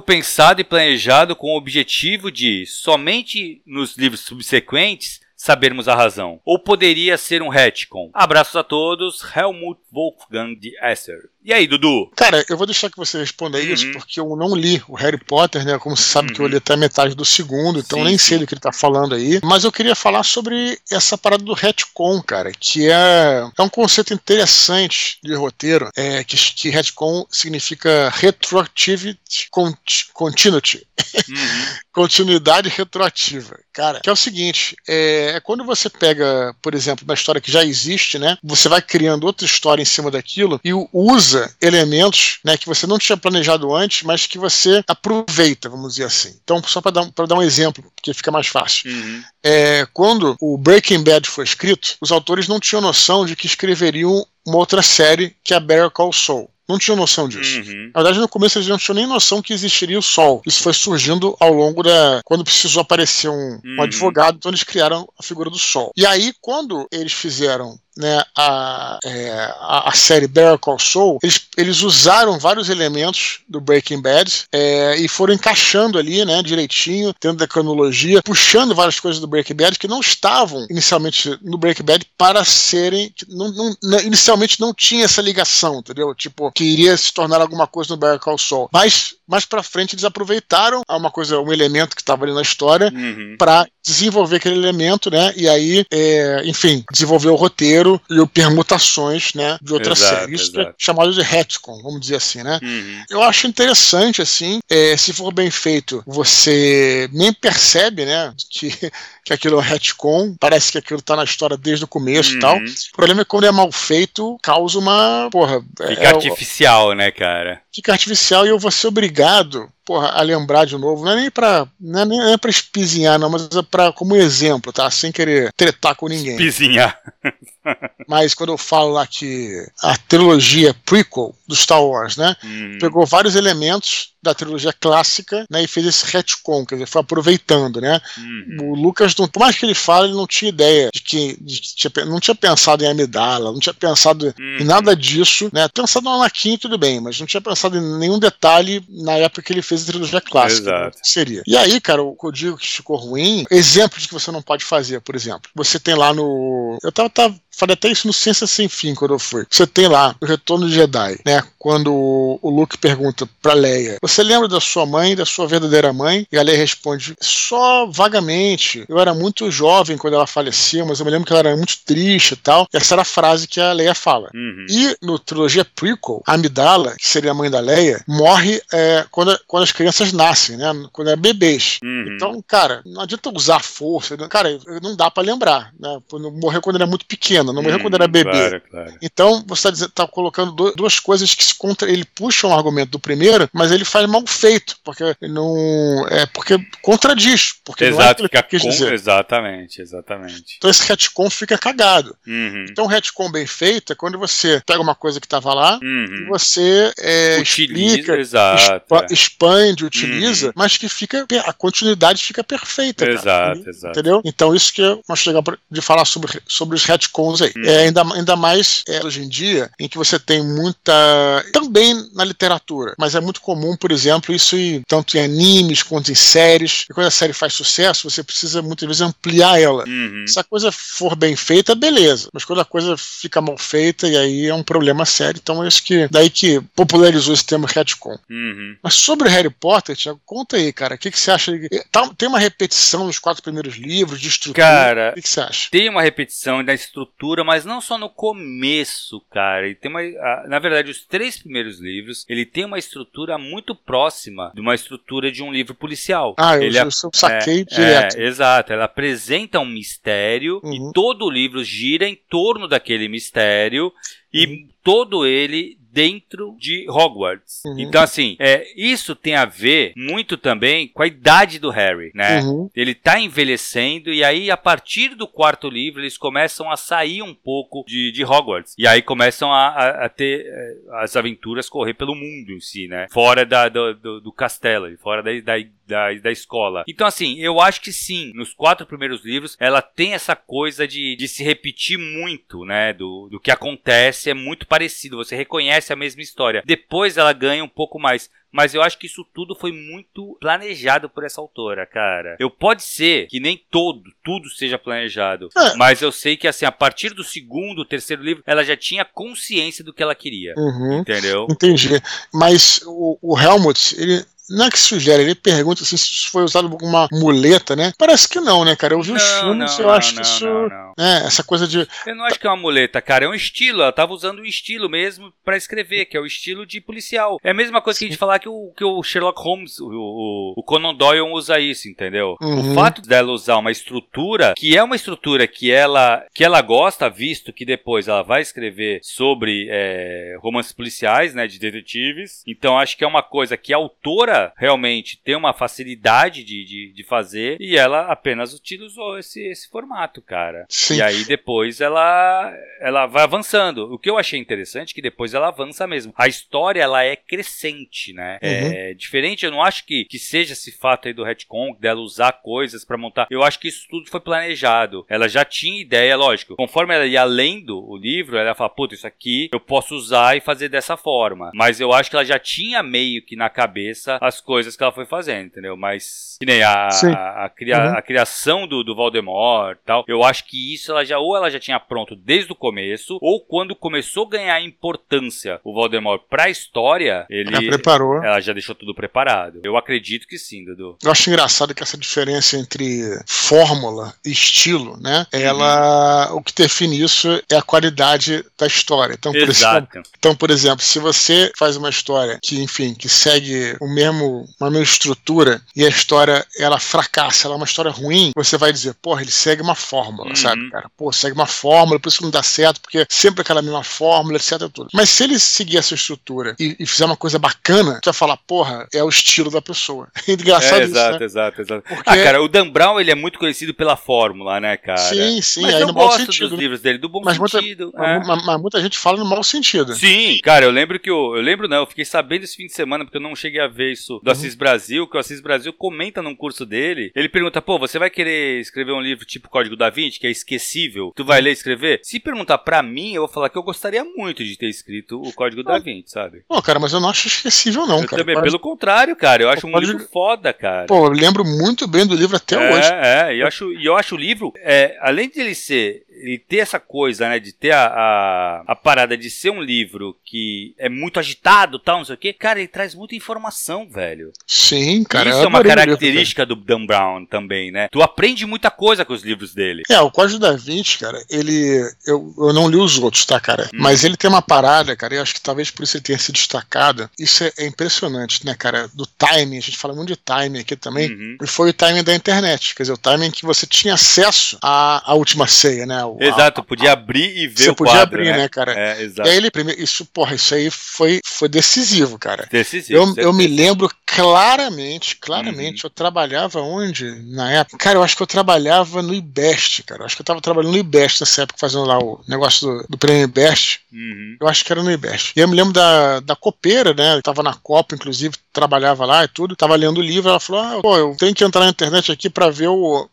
pensado e planejado com o objetivo de somente nos livros subsequentes sabermos a razão. Ou poderia ser um retcon. Abraços a todos, Helmut Wolfgang de Esser. E aí, Dudu? Cara, eu vou deixar que você responda uhum. isso, porque eu não li o Harry Potter, né? Como você sabe uhum. que eu li até metade do segundo, então sim, nem sim. sei do que ele tá falando aí. Mas eu queria falar sobre essa parada do retcon, cara, que é, é um conceito interessante de roteiro, é, que, que retcon significa retroactivity continuity. Uhum. Continuidade retroativa. Cara, que é o seguinte, é, é quando você pega, por exemplo, uma história que já existe, né? Você vai criando outra história em cima daquilo e usa elementos né, que você não tinha planejado antes, mas que você aproveita, vamos dizer assim. Então, só para dar, dar um exemplo, porque fica mais fácil. Uhum. É, quando o Breaking Bad foi escrito, os autores não tinham noção de que escreveriam uma outra série que é a Better Call Saul não tinham noção disso. Uhum. Na verdade, no começo eles não tinham nem noção que existiria o Sol. Isso foi surgindo ao longo da. Quando precisou aparecer um, uhum. um advogado, então eles criaram a figura do Sol. E aí, quando eles fizeram né, a, é, a, a, série Better Call Saul, eles, eles usaram vários elementos do Breaking Bad é, e foram encaixando ali, né, direitinho, dentro da cronologia, puxando várias coisas do Breaking Bad que não estavam inicialmente no Breaking Bad para serem. Não, não, né, inicialmente não tinha essa ligação, entendeu? Tipo, que iria se tornar alguma coisa no Better Call Saul. Mas mais pra frente eles aproveitaram uma coisa, um elemento que estava ali na história uhum. para desenvolver aquele elemento, né? E aí, é, enfim, desenvolver o roteiro e o permutações, né? De outra exato, série. Isso é chamado de retcon, vamos dizer assim, né? Uhum. Eu acho interessante, assim, é, se for bem feito, você nem percebe, né? Que, que aquilo é um retcon, parece que aquilo tá na história desde o começo uhum. e tal. Uhum. O problema é que quando é mal feito, causa uma. Porra. Fica é, artificial, né, cara? Fica artificial e eu vou ser obrigado porra, a lembrar de novo. Não é nem pra, não é nem, é pra espizinhar, não, mas é pra, como exemplo, tá? Sem querer tretar com ninguém. Espizinhar. mas quando eu falo lá que a trilogia prequel do Star Wars, né? Hum. Pegou vários elementos da trilogia clássica, né, e fez esse retcon, quer dizer, foi aproveitando, né? Uhum. O Lucas, não, por mais que ele fale, ele não tinha ideia de que, de que tinha, não tinha pensado em amidala, não tinha pensado uhum. em nada disso, né? Pensado no Anakin, tudo bem, mas não tinha pensado em nenhum detalhe na época que ele fez a trilogia clássica. Né, Exato. Seria. E aí, cara, o que eu digo que ficou ruim, exemplos que você não pode fazer, por exemplo. Você tem lá no. Eu tava, tava Falei até isso no Ciência Sem Fim quando eu fui. Você tem lá o Retorno de Jedi, né? Quando o Luke pergunta pra Leia: Você lembra da sua mãe, da sua verdadeira mãe? E a Leia responde: Só vagamente. Eu era muito jovem quando ela faleceu, mas eu me lembro que ela era muito triste e tal. E essa era a frase que a Leia fala. Uhum. E no trilogia prequel, a Amidala, que seria a mãe da Leia, morre é, quando, quando as crianças nascem, né? Quando é bebês. Uhum. Então, cara, não adianta usar força. Cara, não dá para lembrar, né? Morreu quando era muito pequeno, não morreu hum, quando era bebê. Claro, claro. Então, você está tá colocando duas coisas que contra. Ele puxa um argumento do primeiro, mas ele faz mal feito, porque não. É porque contradiz. Porque Exato, não é que com, dizer. Exatamente, exatamente. Então esse retcon fica cagado. Uhum. Então, um retcon bem feito é quando você pega uma coisa que estava lá uhum. e você é, utiliza, explica, exato, é. expande, utiliza, uhum. mas que fica. A continuidade fica perfeita. Exato, cara, exato. Entendeu? Então, isso que eu acho legal de falar sobre, sobre os retcons aí. É, ainda, ainda mais é, hoje em dia, em que você tem muita. Também na literatura, mas é muito comum, por exemplo, isso em, tanto em animes quanto em séries. E quando a série faz sucesso, você precisa muitas vezes ampliar ela. Uhum. Se a coisa for bem feita, beleza. Mas quando a coisa fica mal feita, e aí é um problema sério. Então é isso que. Daí que popularizou esse termo retcon. Uhum. Mas sobre Harry Potter, Thiago, conta aí, cara. O que, que você acha? Tá, tem uma repetição nos quatro primeiros livros, de estrutura. Cara, o que, que você acha? Tem uma repetição da estrutura mas não só no começo, cara. Ele tem uma, na verdade, os três primeiros livros, ele tem uma estrutura muito próxima de uma estrutura de um livro policial. Ah, eu, ele, eu saquei é, direto. É, exato. Ela apresenta um mistério uhum. e todo o livro gira em torno daquele mistério e uhum. todo ele dentro de Hogwarts. Uhum. Então, assim, é, isso tem a ver muito também com a idade do Harry, né? Uhum. Ele tá envelhecendo e aí, a partir do quarto livro, eles começam a sair um pouco de, de Hogwarts. E aí começam a, a, a ter é, as aventuras correr pelo mundo em si, né? Fora da, do, do, do castelo, fora da, da da, da escola. Então, assim, eu acho que sim, nos quatro primeiros livros, ela tem essa coisa de, de se repetir muito, né? Do, do que acontece, é muito parecido, você reconhece a mesma história. Depois ela ganha um pouco mais. Mas eu acho que isso tudo foi muito planejado por essa autora, cara. Eu pode ser que nem todo, tudo seja planejado. É. Mas eu sei que, assim, a partir do segundo, terceiro livro, ela já tinha consciência do que ela queria. Uhum. Entendeu? Entendi. Mas o, o Helmut, ele, não é que sugere, ele pergunta assim, se isso foi usado alguma muleta, né? Parece que não, né, cara? Eu vi não, os filmes e eu acho não, que isso. É, essa coisa de. Eu não acho que é uma muleta, cara. É um estilo. Ela tava usando um estilo mesmo para escrever, que é o estilo de policial. É a mesma coisa que a gente falar que o, que o Sherlock Holmes, o, o, o Conan Doyle usa isso, entendeu? Uhum. O fato dela usar uma estrutura, que é uma estrutura que ela, que ela gosta, visto que depois ela vai escrever sobre é, romances policiais, né, de detetives. Então acho que é uma coisa que a autora ela realmente tem uma facilidade de, de, de fazer e ela apenas utilizou esse, esse formato, cara. Sim. E aí depois ela, ela vai avançando. O que eu achei interessante é que depois ela avança mesmo. A história, ela é crescente, né? Uhum. É diferente, eu não acho que, que seja esse fato aí do retcon, dela usar coisas para montar. Eu acho que isso tudo foi planejado. Ela já tinha ideia, lógico. Conforme ela ia lendo o livro, ela fala, puta, isso aqui eu posso usar e fazer dessa forma. Mas eu acho que ela já tinha meio que na cabeça as coisas que ela foi fazendo, entendeu? Mas, que nem a, a, a, cria, uhum. a, criação do, do Voldemort tal, eu acho que isso ela já, ou ela já tinha pronto desde o começo, ou quando começou a ganhar importância o Voldemort pra história, ele. Ela preparou. Ela já deixou tudo preparado. Eu acredito que sim, Dudu. Eu acho engraçado que essa diferença entre fórmula e estilo, né? Ela. Uhum. O que define isso é a qualidade da história. Então, por Exato. exemplo, então, por exemplo, se você faz uma história que, enfim, que segue o mesmo, uma mesma estrutura e a história ela fracassa, ela é uma história ruim, você vai dizer, porra, ele segue uma fórmula, uhum. sabe, cara? Pô, segue uma fórmula, por isso que não dá certo, porque sempre aquela mesma fórmula, etc. Tudo. Mas se ele seguir essa estrutura e, e fizer uma coisa bacana, você vai falar, porra, é o estilo da pessoa. É engraçado é, exato, isso, né? Exato, exato, Porque... Ah, cara, o Dan Brown, ele é muito conhecido pela fórmula, né, cara? Sim, sim. Mas eu no gosto sentido, dos né? livros dele, do bom mas sentido. Muita, é. mas, mas, muita gente fala no mau sentido. Sim, cara, eu lembro que eu, eu lembro não, eu fiquei sabendo esse fim de semana, porque eu não cheguei a ver isso do. Assis Brasil, que o Assis Brasil comenta num curso dele, ele pergunta, pô, você vai querer escrever um livro tipo Código da Vinci, que é esquecível, tu vai ler e escrever? Se perguntar pra mim, eu vou falar que eu gostaria muito de ter escrito o Código da Vinci, sabe? Pô, cara, mas eu não acho esquecível não, eu cara. Também, pelo contrário, cara, eu acho um livro foda, cara. Pô, eu lembro muito bem do livro até é, hoje. É, eu acho, eu acho o livro, é, além de ele ser ele ter essa coisa, né, de ter a, a, a, parada de ser um livro que é muito agitado, tal, não sei o quê, cara, ele traz muita informação, velho. Sim, cara. Isso é uma característica livro, do Dan Brown também, né? Tu aprende muita coisa com os livros dele. É, o Código da Vinci, cara, ele. Eu, eu não li os outros, tá, cara? Hum. Mas ele tem uma parada, cara, e acho que talvez por isso ele tenha se destacado. Isso é, é impressionante, né, cara? Do timing, a gente fala muito de timing aqui também. Uhum. E foi o timing da internet, quer dizer, o timing que você tinha acesso à, à última ceia, né? Exato, a, podia abrir e ver o quadro. Você podia abrir, né, né cara? É, exato. E aí ele, isso, porra, isso aí foi, foi decisivo, cara. Decisivo. Eu, eu me lembro claramente, claramente, uhum. eu trabalhava onde na época? Cara, eu acho que eu trabalhava no IBEST, cara. Eu acho que eu tava trabalhando no IBEST nessa época, fazendo lá o negócio do, do prêmio IBEST. Uhum. Eu acho que era no IBEST. E eu me lembro da, da copeira, né? Eu tava na Copa, inclusive, trabalhava lá e tudo. Tava lendo o livro, ela falou: ah, pô, eu tenho que entrar na internet aqui para ver o,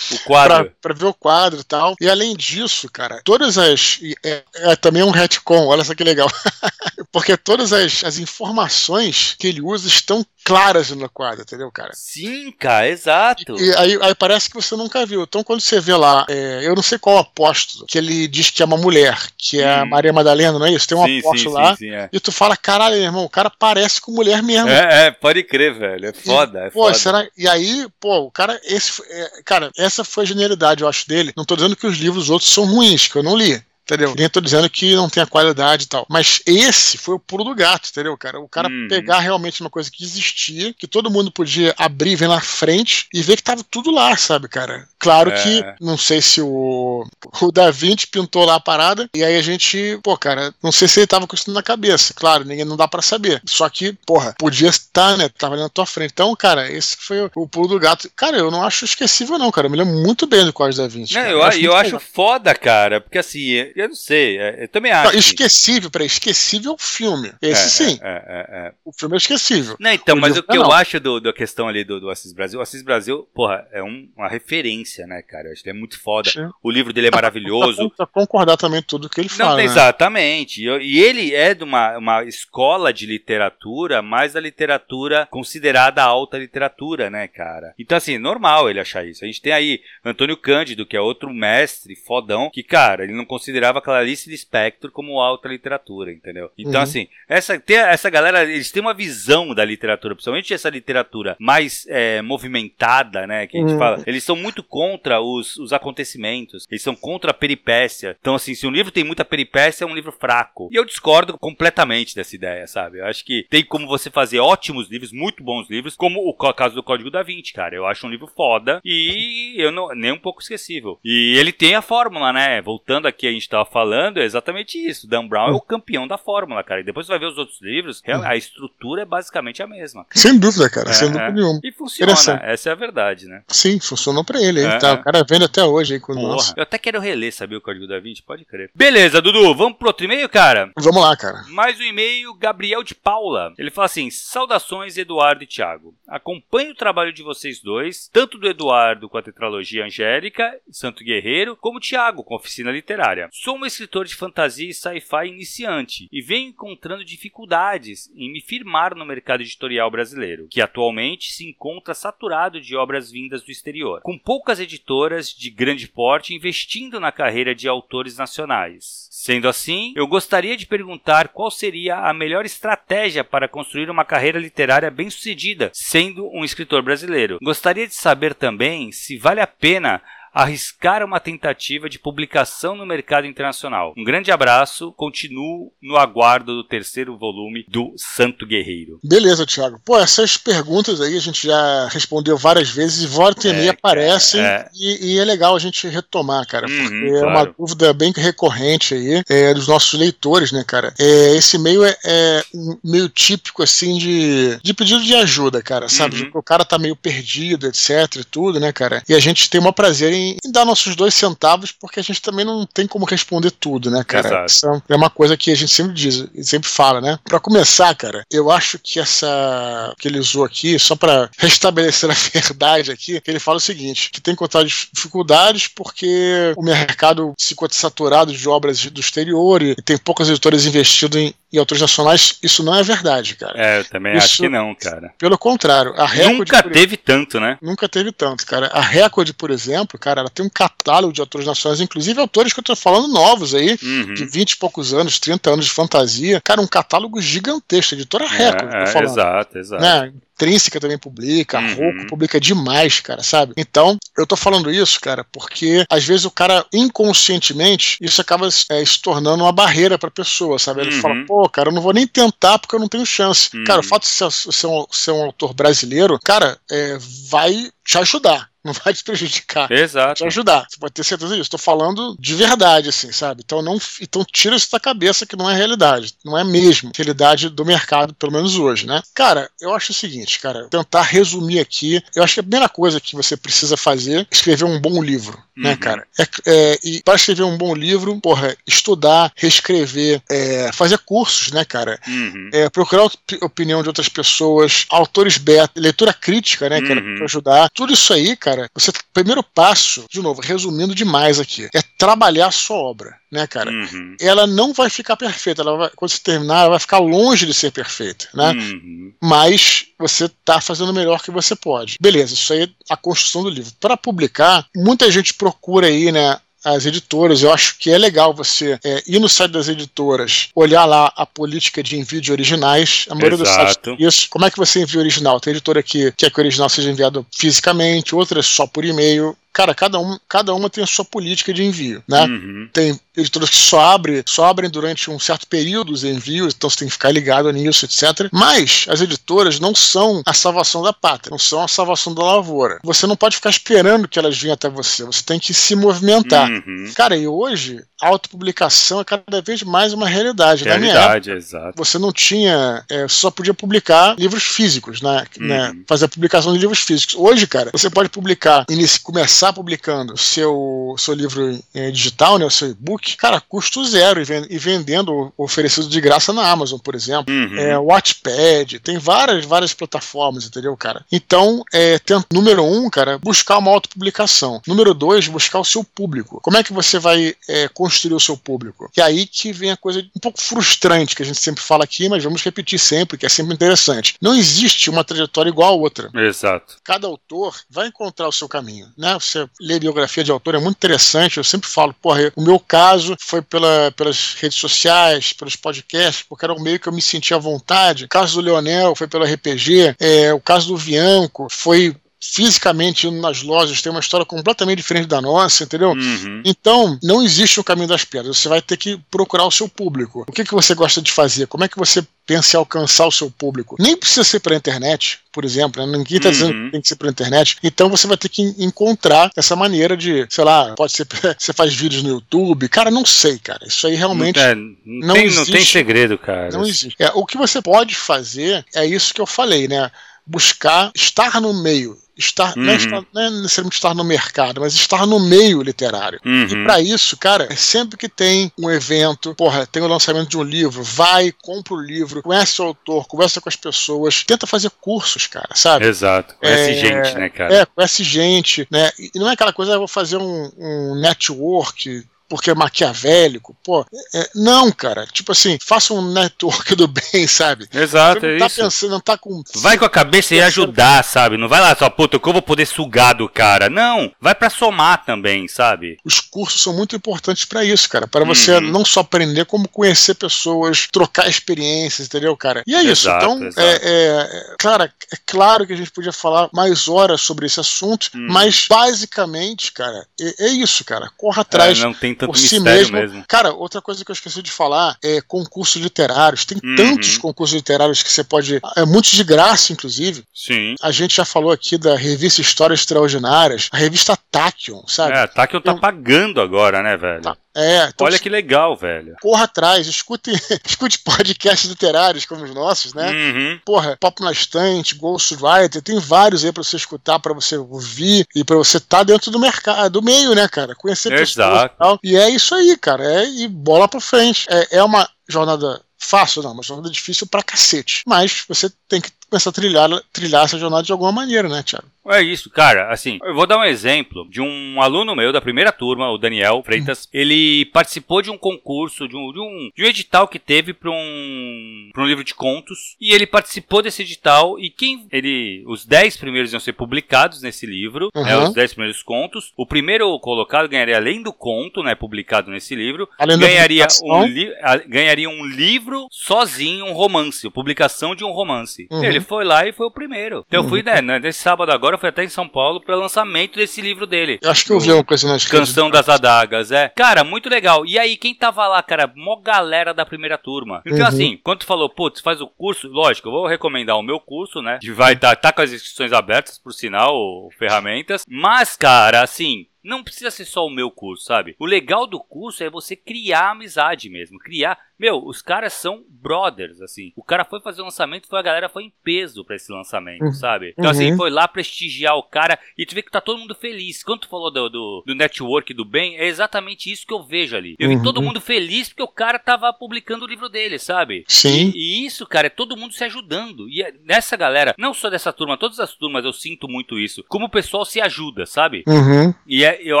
o quadro. pra, pra, ver o quadro e tal. E além disso, cara, todas as. É, é também um retcon, olha só que legal. Porque todas as, as informações que ele usa estão claras no quadro, entendeu, cara? Sim, cara, exato. E, e aí, aí, parece que você nunca viu. Então, quando você vê lá, é, eu não sei qual apóstolo, que ele diz que é uma mulher, que é hum. a Maria Madalena, não é isso? Tem um sim, apóstolo sim, lá. Sim, é. E tu fala, caralho, irmão, o cara parece com mulher mesmo. É, é pode crer, velho. É foda, e, é pô, foda. Será... E aí, pô, o cara, esse, é, cara, essa foi a genialidade, eu acho, dele. Não tô dizendo que os livros outros são ruins, que eu não li. Entendeu? Nem tô dizendo que não tem a qualidade e tal. Mas esse foi o pulo do gato, entendeu, cara? O cara uhum. pegar realmente uma coisa que existia, que todo mundo podia abrir, ver na frente e ver que tava tudo lá, sabe, cara? Claro é. que não sei se o, o Da Vinci pintou lá a parada, e aí a gente, pô, cara, não sei se ele tava com isso na cabeça. Claro, ninguém não dá para saber. Só que, porra, podia estar, né? Tava ali na tua frente. Então, cara, esse foi o, pulo do gato. Cara, eu não acho esquecível, não, cara. Eu me lembro muito bem do Código da Vinci. Não, eu, eu, acho, eu acho foda, cara, porque assim, eu não sei, é, eu também acho. Não, esquecível, peraí, esquecível o filme. Esse é, sim. É, o filme é esquecível. Não, então, o mas o que eu acho do, da questão ali do, do Assis Brasil, o Assis Brasil, porra, é um, uma referência, né, cara? Eu acho que é muito foda. Sim. O livro dele é maravilhoso. Pra concordar também tudo que ele fala. Não, né? exatamente. E, ele é de uma, uma escola de literatura, mas a literatura considerada alta literatura, né, cara? Então, assim, normal ele achar isso. A gente tem aí Antônio Cândido, que é outro mestre fodão, que, cara, ele não considerava Clarice Lispector como alta literatura, entendeu? Então, uhum. assim, essa, tem, essa galera, eles têm uma visão da literatura, principalmente essa literatura mais é, movimentada, né, que a gente uhum. fala. Eles são muito contra os, os acontecimentos, eles são contra a peripécia. Então, assim, se um livro tem muita peripécia, é um livro fraco. E eu discordo completamente dessa ideia, sabe? Eu acho que tem como você fazer ótimos livros, muito bons livros, como o caso do Código da Vinci, cara. Eu acho um livro foda e eu não, nem um pouco esquecível. E ele tem a fórmula, né? Voltando aqui, a gente tava falando é exatamente isso. Dan Brown é o campeão da fórmula, cara. E depois você vai ver os outros livros, a estrutura é basicamente a mesma. Sem dúvida, cara, é, sem dúvida nenhuma. E funciona, essa é a verdade, né? Sim, funcionou pra ele. É, tá, o cara vende até hoje aí com nós. Eu até quero reler, saber o código da 20, pode crer. Beleza, Dudu, vamos pro outro e-mail, cara? Vamos lá, cara. Mais um e-mail, Gabriel de Paula. Ele fala assim: Saudações, Eduardo e Thiago. Acompanho o trabalho de vocês dois, tanto do Eduardo com a tetralogia Angélica, Santo Guerreiro, como Thiago com a oficina literária. Sou um escritor de fantasia e sci-fi iniciante e venho encontrando dificuldades em me firmar no mercado editorial brasileiro, que atualmente se encontra saturado de obras vindas do exterior, com poucas editoras de grande porte investindo na carreira de autores nacionais. Sendo assim, eu gostaria de perguntar qual seria a melhor estratégia para construir uma carreira literária bem-sucedida, sendo um escritor brasileiro. Gostaria de saber também se vale a pena arriscar uma tentativa de publicação no mercado internacional. Um grande abraço, continuo no aguardo do terceiro volume do Santo Guerreiro. Beleza, Thiago. Pô, essas perguntas aí a gente já respondeu várias vezes e volta e meia é, aparecem é. E, e, é legal a gente retomar, cara, uhum, porque claro. é uma dúvida bem recorrente aí é, dos nossos leitores, né, cara? É, esse meio é, é meio típico, assim, de, de pedido de ajuda, cara, sabe? Uhum. O cara tá meio perdido, etc e tudo, né, cara? E a gente tem um prazer em em, dar nossos dois centavos, porque a gente também não tem como responder tudo, né, cara? Isso é uma coisa que a gente sempre diz, sempre fala, né? Para começar, cara, eu acho que essa que ele usou aqui, só para restabelecer a verdade aqui, que ele fala o seguinte: que tem encontrado dificuldades porque o mercado se encontra saturado de obras do exterior e tem poucas editoras investindo em, em autores nacionais. Isso não é verdade, cara. É, eu também Isso, acho que não, cara. Pelo contrário, a Record. Nunca teve tanto, né? Nunca teve tanto, cara. A Record, por exemplo, cara, ela tem um catálogo de autores nacionais, inclusive autores que eu tô falando novos aí, uhum. de 20 e poucos anos, 30 anos de fantasia. Cara, um catálogo gigantesco, editora Record, é, falando. exato, exato. Né? Intrínseca também publica, uhum. Roku publica demais, cara, sabe? Então, eu tô falando isso, cara, porque às vezes o cara, inconscientemente, isso acaba é, se tornando uma barreira pra pessoa, sabe? Ele uhum. fala, pô, cara, eu não vou nem tentar porque eu não tenho chance. Uhum. Cara, o fato de ser, ser, um, ser um autor brasileiro, cara, é, vai te ajudar não vai te prejudicar. Exato. Te ajudar. Você pode ter certeza disso. Estou falando de verdade, assim, sabe? Então não, então tira isso da cabeça que não é realidade. Não é mesmo realidade do mercado, pelo menos hoje, né? Cara, eu acho o seguinte, cara, tentar resumir aqui. Eu acho que a primeira coisa que você precisa fazer é escrever um bom livro, né, uhum. né, cara? É, é, e para escrever um bom livro, porra, estudar, reescrever, é, fazer cursos, né, cara? Uhum. É, procurar a opinião de outras pessoas, autores beta, leitura crítica, né, cara, uhum. para ajudar. Tudo isso aí, cara você primeiro passo, de novo, resumindo demais aqui, é trabalhar a sua obra, né, cara? Uhum. Ela não vai ficar perfeita, ela vai, quando você terminar, ela vai ficar longe de ser perfeita, né? Uhum. Mas você tá fazendo o melhor que você pode. Beleza, isso aí é a construção do livro. Para publicar, muita gente procura aí, né, as editoras. Eu acho que é legal você é, ir no site das editoras, olhar lá a política de envio de originais. A maioria Exato. dos sites isso. Como é que você envia original? Tem editora que quer que o original seja enviado fisicamente, outras só por e-mail cara, cada, um, cada uma tem a sua política de envio, né? Uhum. Tem editoras que só, abre, só abrem durante um certo período os envios, então você tem que ficar ligado nisso, etc. Mas as editoras não são a salvação da pátria, não são a salvação da lavoura. Você não pode ficar esperando que elas venham até você, você tem que se movimentar. Uhum. Cara, e hoje a autopublicação é cada vez mais uma realidade. Realidade, época, exato. Você não tinha, é, só podia publicar livros físicos, né? Uhum. né? Fazer a publicação de livros físicos. Hoje, cara, você pode publicar, começar começar publicando seu, seu livro é, digital, né, o seu e-book, cara, custo zero e, vendendo oferecido de graça na Amazon, por exemplo. Uhum. É, Watchpad, tem várias, várias plataformas, entendeu, cara? Então, é, tem, número um, cara, buscar uma autopublicação. Número dois, buscar o seu público. Como é que você vai é, construir o seu público? E aí que vem a coisa um pouco frustrante que a gente sempre fala aqui, mas vamos repetir sempre, que é sempre interessante. Não existe uma trajetória igual a outra. Exato. Cada autor vai encontrar o seu caminho, né? Você biografia de autor é muito interessante. Eu sempre falo, porra, o meu caso foi pela, pelas redes sociais, pelos podcasts, porque era um meio que eu me sentia à vontade. O caso do Leonel foi pelo RPG, é, o caso do Vianco foi fisicamente indo nas lojas tem uma história completamente diferente da nossa, entendeu? Uhum. Então, não existe o caminho das pedras. Você vai ter que procurar o seu público. O que, que você gosta de fazer? Como é que você pensa em alcançar o seu público? Nem precisa ser pela internet, por exemplo. Né? Ninguém está dizendo Uhum. que tem que ser pela internet. Então você vai ter que en- encontrar essa maneira de, sei lá, pode ser você faz vídeos no YouTube. Cara, não sei, cara. Isso aí realmente Não, é, não não tem, não tem segredo, cara. não existe. É, o que você pode fazer é isso que eu falei, né? Buscar estar no meio. Estar, não, é Uhum. estar- não é necessariamente estar no mercado, mas estar no meio literário. E Uhum. pra isso, cara, é sempre que tem um evento, porra, tem o lançamento de um livro, vai, compra o livro, conhece o autor, conversa com as pessoas, tenta fazer cursos, cara, sabe? Exato. Conhece É, gente, né, cara? É, conhece gente, né? E não é aquela coisa, ah, eu vou fazer um, um network porque é maquiavélico. Pô, é- não, cara. Tipo assim, faça um network do bem, sabe? Exato, Você é não tá isso. pensando, não tá com. Vai com a cabeça e ajudar, sabe? Não vai lá só, puta, que eu vou poder sugar do cara. Não, vai pra somar também, sabe? Os cursos são muito importantes pra isso, cara. Para você Uhum. não só aprender, como conhecer pessoas, trocar experiências, entendeu, cara? E é isso. Exato, Então, exato. é, é, é- cara, é claro que a gente podia falar mais horas sobre esse assunto, Uhum. mas basicamente, cara, é, é isso, cara. Corra atrás. É, não tem tanto por si mistério mesmo. mesmo. Cara, outra coisa que eu esqueci de falar é concursos literários. Tem Uhum. tantos concursos literários que você pode. É muitos de graça, inclusive. Sim. A gente já falou aqui da revista Histórias Extraordinárias, a revista Tachyon, sabe? É, que eu tá Eu- pagando agora, né, velho? Tá. É, então Olha que legal, velho. corra atrás, escute, escute podcasts literários como os nossos, né? Uhum. Porra, Papo na Estante, Ghostwriter, tem vários aí pra você escutar, pra você ouvir e pra você estar dentro do mercado, do meio, né, cara? Conhecer pessoas e tal. E é isso aí, cara. É e bola pra frente. É, é uma jornada fácil, não, uma jornada difícil pra cacete. Mas você tem que começar a trilhar, trilhar essa jornada de alguma maneira, né, Thiago? É isso, cara. Assim, eu vou dar um exemplo de um aluno meu da primeira turma, o Daniel Freitas. Ele participou de um concurso, de um, de um, de um edital que teve para um, pra um livro de contos. E ele participou desse edital. E quem. ele Os 10 primeiros iam ser publicados nesse livro, né, Uhum. os 10 primeiros contos. O primeiro colocado ganharia, além do conto, né, publicado nesse livro, Além ganharia um, li ganharia um livro sozinho, um romance, publicação de um romance. Uhum. Ele foi lá e foi o primeiro. Então eu fui, né, né, nesse sábado agora, eu fui até em São Paulo para lançamento desse livro dele. Eu acho que eu vi uma coisa nas. Canção das Adagas, é. Cara, muito legal. E aí, quem tava lá, cara? Mó galera da primeira turma. Então, Uhum. assim, quando tu falou, putz, faz o curso, lógico, eu vou recomendar o meu curso, né? Que vai estar tá, com as inscrições abertas, por sinal, ferramentas. Mas, cara, assim. Não precisa ser só o meu curso, sabe? O legal do curso é você criar amizade mesmo. Criar. Meu, os caras são brothers, assim. O cara foi fazer o lançamento, foi a galera foi em peso pra esse lançamento, Uhum. sabe? Então, assim, Uhum. foi lá prestigiar o cara e tu vê que tá todo mundo feliz. Quando tu falou do, do, do network do bem, é exatamente isso que eu vejo ali. Eu vi Uhum. todo mundo feliz porque o cara tava publicando o livro dele, sabe? Sim. E, e isso, cara, é todo mundo se ajudando. E é- nessa galera, não só dessa turma, todas as turmas eu sinto muito isso. Como o pessoal se ajuda, sabe? Uhum. E é- eu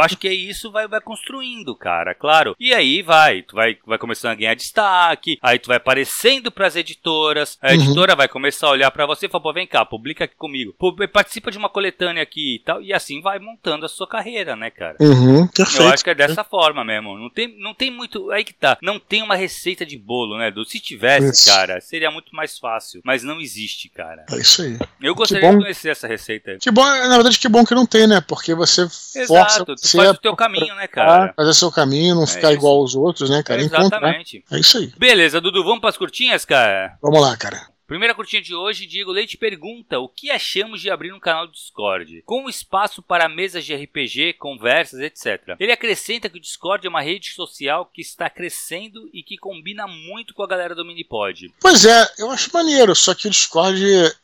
acho que é isso vai, vai construindo, cara, claro. E aí vai, tu vai, vai começando a ganhar destaque, aí tu vai aparecendo pras editoras, a Uhum. editora vai começar a olhar pra você e falar, pô, vem cá, publica aqui comigo, participa de uma coletânea aqui e tal, e assim vai montando a sua carreira, né, cara? Uhum. Perfeito. Eu acho que é dessa forma mesmo. Não tem, não tem muito. Aí que tá. Não tem uma receita de bolo, né? Du? Se tivesse, Isso. cara, seria muito mais fácil. Mas não existe, cara. É isso aí. Eu gostaria de conhecer essa receita. Que bom, na verdade, que bom que não tem, né? Porque você força Exato, tu você faz o teu caminho, né, cara? fazer seu caminho, não ficar isso. igual aos outros, né, cara? Encontrar. Exatamente. É isso aí. Beleza, Dudu, vamos pras curtinhas, cara? Vamos lá, cara. Primeira curtinha de hoje, Diego Leite pergunta o que achamos de abrir um canal do Discord, com espaço para mesas de RPG, conversas, etc. Ele acrescenta que o Discord é uma rede social que está crescendo e que combina muito com a galera do Minipod. Pois é, eu acho maneiro, só que o Discord,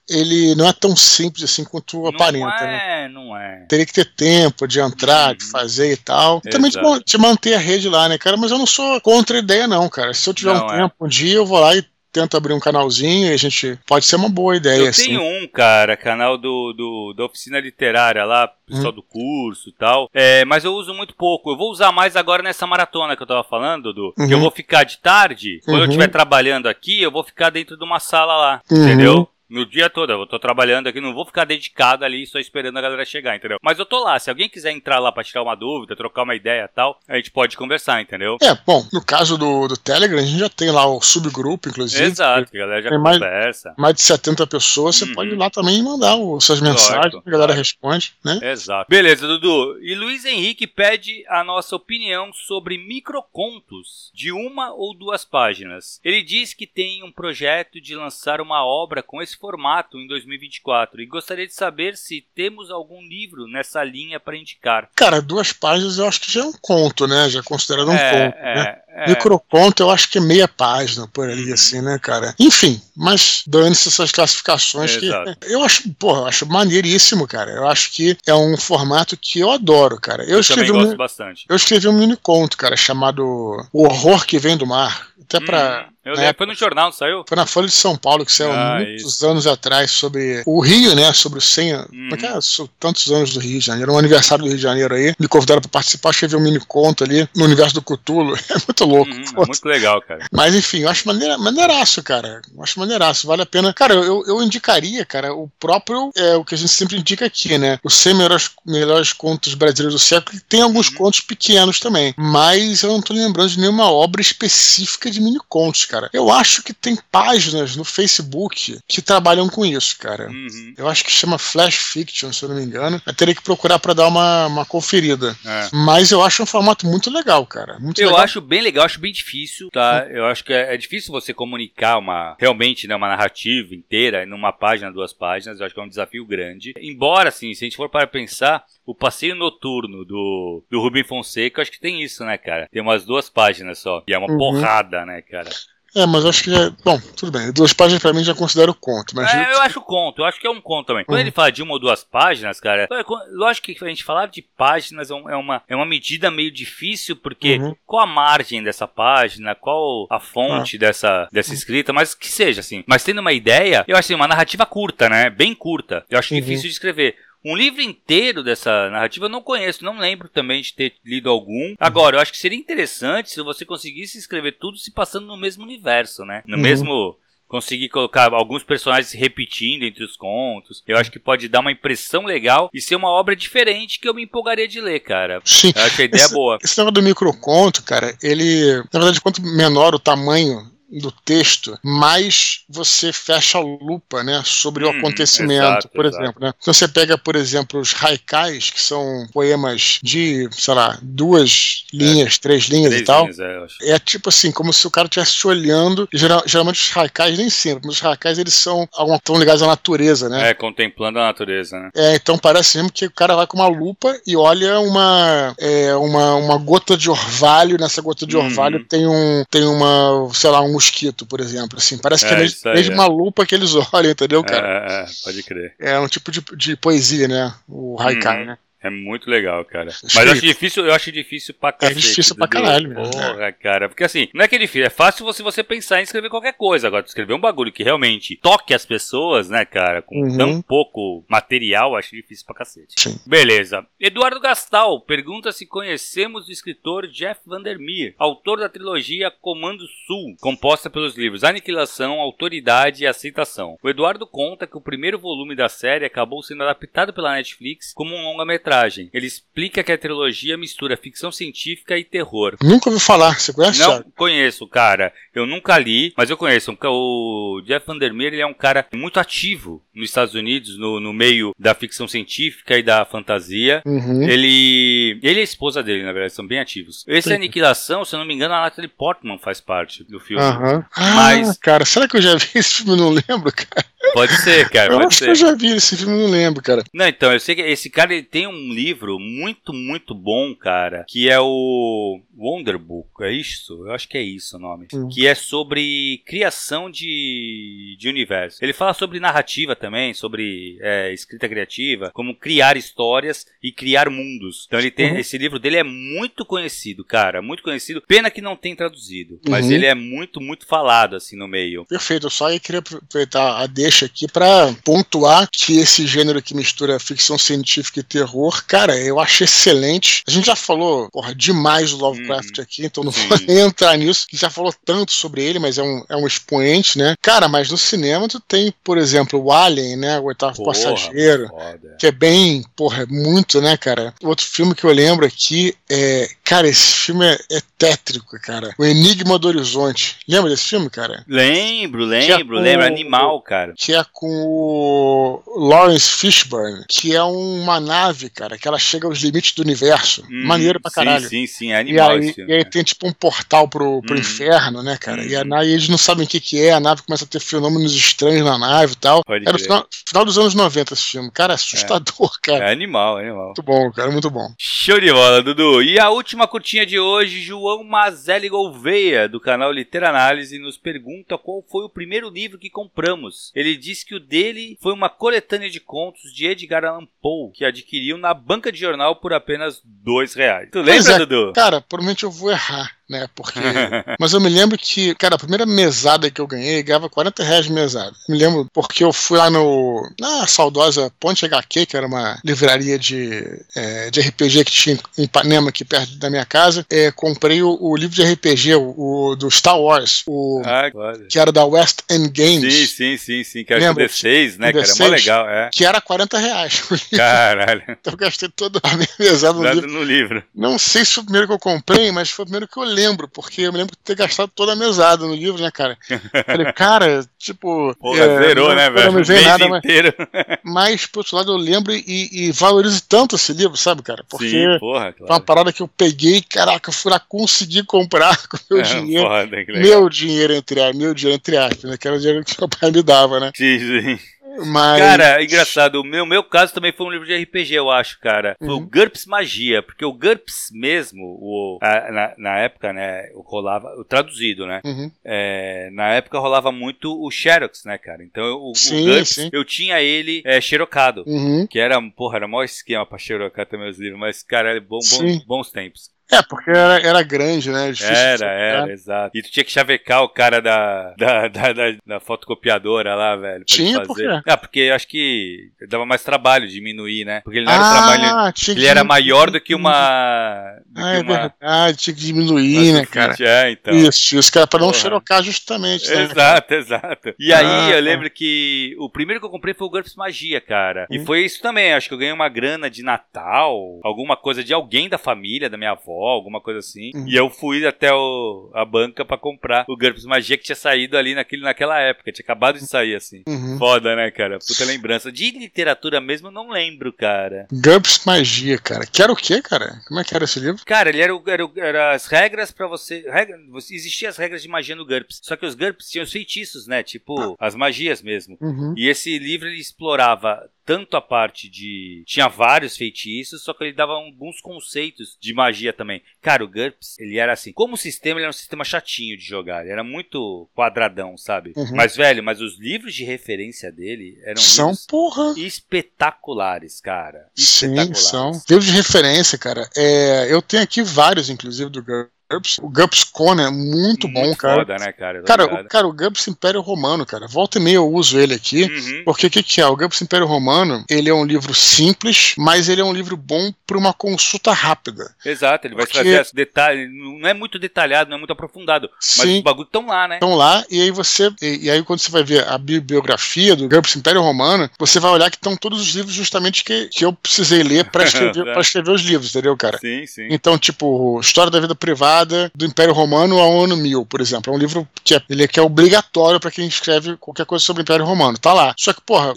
ele não é tão simples assim quanto aparenta, não né? é, não é. Teria que ter tempo de entrar, de Uhum. fazer e tal. E também de manter a rede lá, né, cara? Mas eu não sou contra a ideia, não, cara. Se eu tiver Não, um é. tempo, um dia, eu vou lá e tento abrir um canalzinho e a gente. Pode ser uma boa ideia, Eu assim. tenho um, cara, canal do, do- da oficina literária lá, Hum. pessoal do curso e tal. É, mas eu uso muito pouco. Eu vou usar mais agora nessa maratona que eu tava falando, Dudu. Que eu Uhum. vou ficar de tarde, quando eu Uhum. estiver trabalhando aqui, eu vou ficar dentro de uma sala lá, Uhum. entendeu? No dia todo, eu tô trabalhando aqui, não vou ficar dedicado ali só esperando a galera chegar, entendeu? Mas eu tô lá, se alguém quiser entrar lá pra tirar uma dúvida, trocar uma ideia e tal, a gente pode conversar, entendeu? É, bom, no caso do, do Telegram, a gente já tem lá o subgrupo, inclusive. Exato, que a galera já tem conversa. Mais, mais de 70 pessoas, você uhum. pode ir lá também e mandar as suas mensagens, Lógico, a galera responde, né? Exato. Beleza, Dudu. E Luiz Henrique pede a nossa opinião sobre microcontos de uma ou duas páginas. Ele diz que tem um projeto de lançar uma obra com esse formato em 2024 e gostaria de saber se temos algum livro nessa linha para indicar. Cara, duas páginas eu acho que já é um conto, né? Já é considerado um é, conto. É, né? é. Microconto eu acho que é meia página por ali, uhum. assim, né, cara? Enfim, mas dane-se essas classificações Exato. que. Eu acho, porra, eu acho maneiríssimo, cara. Eu acho que é um formato que eu adoro, cara. Eu, eu escrevi um, bastante. Eu escrevi um mini conto, cara, chamado O Horror que Vem do Mar. Até pra. Hum. Eu lembro, foi no jornal, não saiu? Foi na Folha de São Paulo, que saiu ah, muitos isso. anos atrás, sobre o Rio, né? Sobre o 100. Hum. Como é que é? Tantos anos do Rio de Janeiro, um aniversário do Rio de Janeiro aí. Me convidaram para participar, escrevi um mini conto ali no universo do Cutulo. É muito louco. Hum, é muito legal, cara. Mas enfim, eu acho maneira, maneiraço, cara. Eu acho maneiraço, vale a pena. Cara, eu, eu indicaria, cara, o próprio, é o que a gente sempre indica aqui, né? Os 100 melhores, melhores contos brasileiros do século, tem alguns hum. contos pequenos também. Mas eu não tô lembrando de nenhuma obra específica de mini contos, cara. Eu acho que tem páginas no Facebook que trabalham com isso, cara. Uhum. Eu acho que chama Flash Fiction, se eu não me engano. Eu teria que procurar para dar uma, uma conferida. É. Mas eu acho um formato muito legal, cara. Muito eu legal. acho bem legal, acho bem difícil, tá? Eu acho que é, é, difícil você comunicar uma realmente né, uma narrativa inteira numa página, duas páginas. Eu acho que é um desafio grande. Embora, assim, se a gente for para pensar, o passeio noturno do, do Rubem Fonseca, acho que tem isso, né, cara? Tem umas duas páginas só. E é uma uhum. porrada, né, cara? É, mas acho que é. Bom, tudo bem. Duas páginas pra mim já considero conto. Mas é, eu acho conto, eu acho que é um conto também. Quando uhum. ele fala de uma ou duas páginas, cara, é, lógico que a gente falar de páginas é, é uma, é uma medida meio difícil, porque uhum. qual a margem dessa página, qual a fonte ah. dessa, dessa escrita, mas que seja assim. Mas tendo uma ideia, eu acho assim, uma narrativa curta, né? Bem curta. Eu acho uhum. difícil de escrever. Um livro inteiro dessa narrativa eu não conheço, não lembro também de ter lido algum. Agora, eu acho que seria interessante se você conseguisse escrever tudo se passando no mesmo universo, né? No uhum. mesmo conseguir colocar alguns personagens se repetindo entre os contos. Eu acho que pode dar uma impressão legal e ser uma obra diferente que eu me empolgaria de ler, cara. Sim. Eu acho a ideia esse, boa. Esse negócio do microconto, cara, ele. Na verdade, quanto menor o tamanho do texto, mais você fecha a lupa, né, sobre hum, o acontecimento, exato, por exato. exemplo, né? Então você pega, por exemplo, os haikais, que são poemas de, sei lá, duas linhas, é, três linhas três e tal. Linhas, é, é, tipo assim, como se o cara estivesse te olhando. Geral, geralmente os haikais nem sempre, mas os haikais eles são tão ligados à natureza, né? É, contemplando a natureza, né? É, então parece mesmo que o cara vai com uma lupa e olha uma é, uma, uma gota de orvalho, nessa gota de hum. orvalho tem um tem uma, sei lá, um mosquito, por exemplo. Assim, parece que é, é uma lupa que eles olham, entendeu, cara? É, é, pode crer. É um tipo de, de poesia, né? O haikai, hum. né? É muito legal, cara. Mas eu acho difícil, eu acho difícil pra cacete. É difícil pra caralho, mesmo. Porra, é. cara. Porque assim, não é que é difícil, é fácil se você pensar em escrever qualquer coisa. Agora, escrever um bagulho que realmente toque as pessoas, né, cara, com uhum. tão pouco material, acho difícil pra cacete. Sim. Beleza. Eduardo Gastal pergunta se conhecemos o escritor Jeff Vandermeer, autor da trilogia Comando Sul, composta pelos livros Aniquilação, Autoridade e Aceitação. O Eduardo conta que o primeiro volume da série acabou sendo adaptado pela Netflix como um longa-metragem metragem. Ele explica que a trilogia mistura ficção científica e terror. Nunca ouvi falar, você conhece? Não conheço, cara. Eu nunca li, mas eu conheço. O Jeff Vandermeer ele é um cara muito ativo nos Estados Unidos, no, no meio da ficção científica e da fantasia. Uhum. Ele. Ele e a esposa dele, na verdade, são bem ativos. Esse Aniquilação, se eu não me engano, a Natalie Portman faz parte do filme. Uhum. Mas. Ah, cara, será que eu já vi esse filme? Eu não lembro, cara. Pode ser, cara. Eu acho ser. que eu já vi esse filme, não lembro, cara. Não, então, eu sei que esse cara ele tem um livro muito, muito bom, cara, que é o Wonder Book, é isso? Eu acho que é isso o nome. Hum. Que é sobre criação de, de universo. Ele fala sobre narrativa também, sobre é, escrita criativa, como criar histórias e criar mundos. Então ele tem. Uhum. Esse livro dele é muito conhecido, cara. Muito conhecido. Pena que não tem traduzido. Mas uhum. ele é muito, muito falado assim no meio. Perfeito. Eu só queria aproveitar a deixa deixa aqui para pontuar que esse gênero que mistura ficção científica e terror, cara, eu acho excelente. A gente já falou, porra, demais do Lovecraft hum, aqui, então não sim. vou nem entrar nisso, que já falou tanto sobre ele, mas é um, é um expoente, né? Cara, mas no cinema tu tem, por exemplo, o Alien, né? O Oitavo porra, Passageiro, que é bem, porra, muito, né, cara? Outro filme que eu lembro aqui é Cara, esse filme é, é, tétrico, cara. O Enigma do Horizonte. Lembra desse filme, cara? Lembro, lembro, é lembro. Animal, cara. Que é com o Lawrence Fishburne, que é uma nave, cara, que ela chega aos limites do universo. Hum, Maneiro pra caralho. Sim, sim, sim. É animal e aí, filme, e aí tem tipo um portal pro, pro hum. inferno, né, cara? Hum. E, a, uhum. eles não sabem o que, que é. A nave começa a ter fenômenos estranhos na nave e tal. Pode Era no final, final, dos anos 90 esse filme. Cara, é assustador, é. cara. É animal, animal. Muito bom, cara, muito bom. Show de bola, Dudu. E a última curtinha de hoje, João Mazelli Gouveia, do canal Literanálise, nos pergunta qual foi o primeiro livro que compramos. Ele diz que o dele foi uma coletânea de contos de Edgar Allan Poe, que adquiriu na banca de jornal por apenas dois reais. Tu lembra, é, Dudu? Cara, provavelmente eu vou errar né? Porque. Mas eu me lembro que, cara, a primeira mesada que eu ganhei ganhava 40 reais de mesada. Me lembro porque eu fui lá no. na saudosa Ponte HQ, que era uma livraria de, é, de RPG que tinha em Ipanema, aqui perto da minha casa. É, comprei o, o, livro de RPG, o, o, do Star Wars, o, ah, claro. que era da West End Games. Sim, sim, sim, sim. Que era o D6, né, cara? É mó legal, é. Que era 40 reais. Caralho. Então eu gastei toda a minha mesada no livro. no livro. Não sei se foi o primeiro que eu comprei, mas foi o primeiro que eu li lembro, porque eu me lembro de ter gastado toda a mesada no livro, né, cara? Falei, cara, tipo. Porra, é, zerou, não, né, velho? Não me nada, inteiro. mas, mas, por outro lado, eu lembro e, e valorizo tanto esse livro, sabe, cara? Porque Sim, porra, claro. uma parada que eu peguei, caraca, eu fui lá conseguir comprar com meu é, dinheiro. Foda, meu dinheiro entre meu dinheiro entre aspas, né? Que era o dinheiro que meu pai me dava, né? Sim, sim. Mas... Cara, engraçado, o meu, meu caso também foi um livro de RPG, eu acho, cara. Foi uhum. o GURPS Magia, porque o GURPS mesmo, o, a, na, na, época, né, rolava, o traduzido, né? Uhum. É, na época rolava muito o Xerox, né, cara? Então o, sim, o GURPS, sim. eu tinha ele é, xerocado, uhum. que era, porra, era o maior esquema pra xerocar também os livros, mas, cara, é bom, bom, bons tempos. É, porque era, era grande, né? Difícil era, era, exato. E tu tinha que chavecar o cara da, da, da, da, da fotocopiadora lá, velho. Tinha, por quê? Ah, porque acho que dava mais trabalho diminuir, né? Porque ele não era ah, trabalho. Ele era maior do que uma. Do ah, que é uma... verdade, tinha que diminuir, né, cara? É, então. Isso, isso, cara, pra não xerocar justamente. Né, exato, exato. E aí ah, eu tá. lembro que o primeiro que eu comprei foi o GURPS Magia, cara. Hum. E foi isso também, acho que eu ganhei uma grana de Natal, alguma coisa de alguém da família, da minha avó alguma coisa assim. Uhum. E eu fui até o, a banca para comprar o GURPS Magia que tinha saído ali naquele, naquela época. Tinha acabado de sair, assim. Uhum. Foda, né, cara? Puta lembrança. De literatura mesmo, eu não lembro, cara. GURPS Magia, cara. Que era o quê, cara? Como é que era esse livro? Cara, ele era, era, era as regras para você. Regra, existiam as regras de magia no GURPS. Só que os GURPS tinham os feitiços, né? Tipo, ah. as magias mesmo. Uhum. E esse livro ele explorava tanto a parte de. Tinha vários feitiços, só que ele dava alguns conceitos de magia também. Cara, o GURPS, ele era assim. Como sistema, ele era um sistema chatinho de jogar. Ele era muito quadradão, sabe? Uhum. Mas, velho, mas os livros de referência dele eram são, porra. espetaculares, cara. Espetaculares. Sim, são. Livros de referência, cara. É, eu tenho aqui vários, inclusive, do GURPS. GURPS. O GURPS Conan é muito, muito bom, cara. Foda, né, cara? Cara o, cara, o GURPS Império Romano, cara. Volta e meia eu uso ele aqui. Uhum. Porque o que, que é? O GURPS Império Romano, ele é um livro simples, mas ele é um livro bom para uma consulta rápida. Exato, ele vai porque... trazer detalhes. Não é muito detalhado, não é muito aprofundado. Mas Sim. os bagulhos estão lá, né? Estão lá, e aí você. E, e, aí, quando você vai ver a bibliografia do GURPS Império Romano, você vai olhar que estão todos os livros justamente que, que eu precisei ler para escrever, pra escrever os livros, entendeu, cara? Sim, sim. Então, tipo, História da Vida Privada do Império Romano ao ano 1000, por exemplo. É um livro que é, ele é, que é obrigatório para quem escreve qualquer coisa sobre o Império Romano. Tá lá. Só que, porra,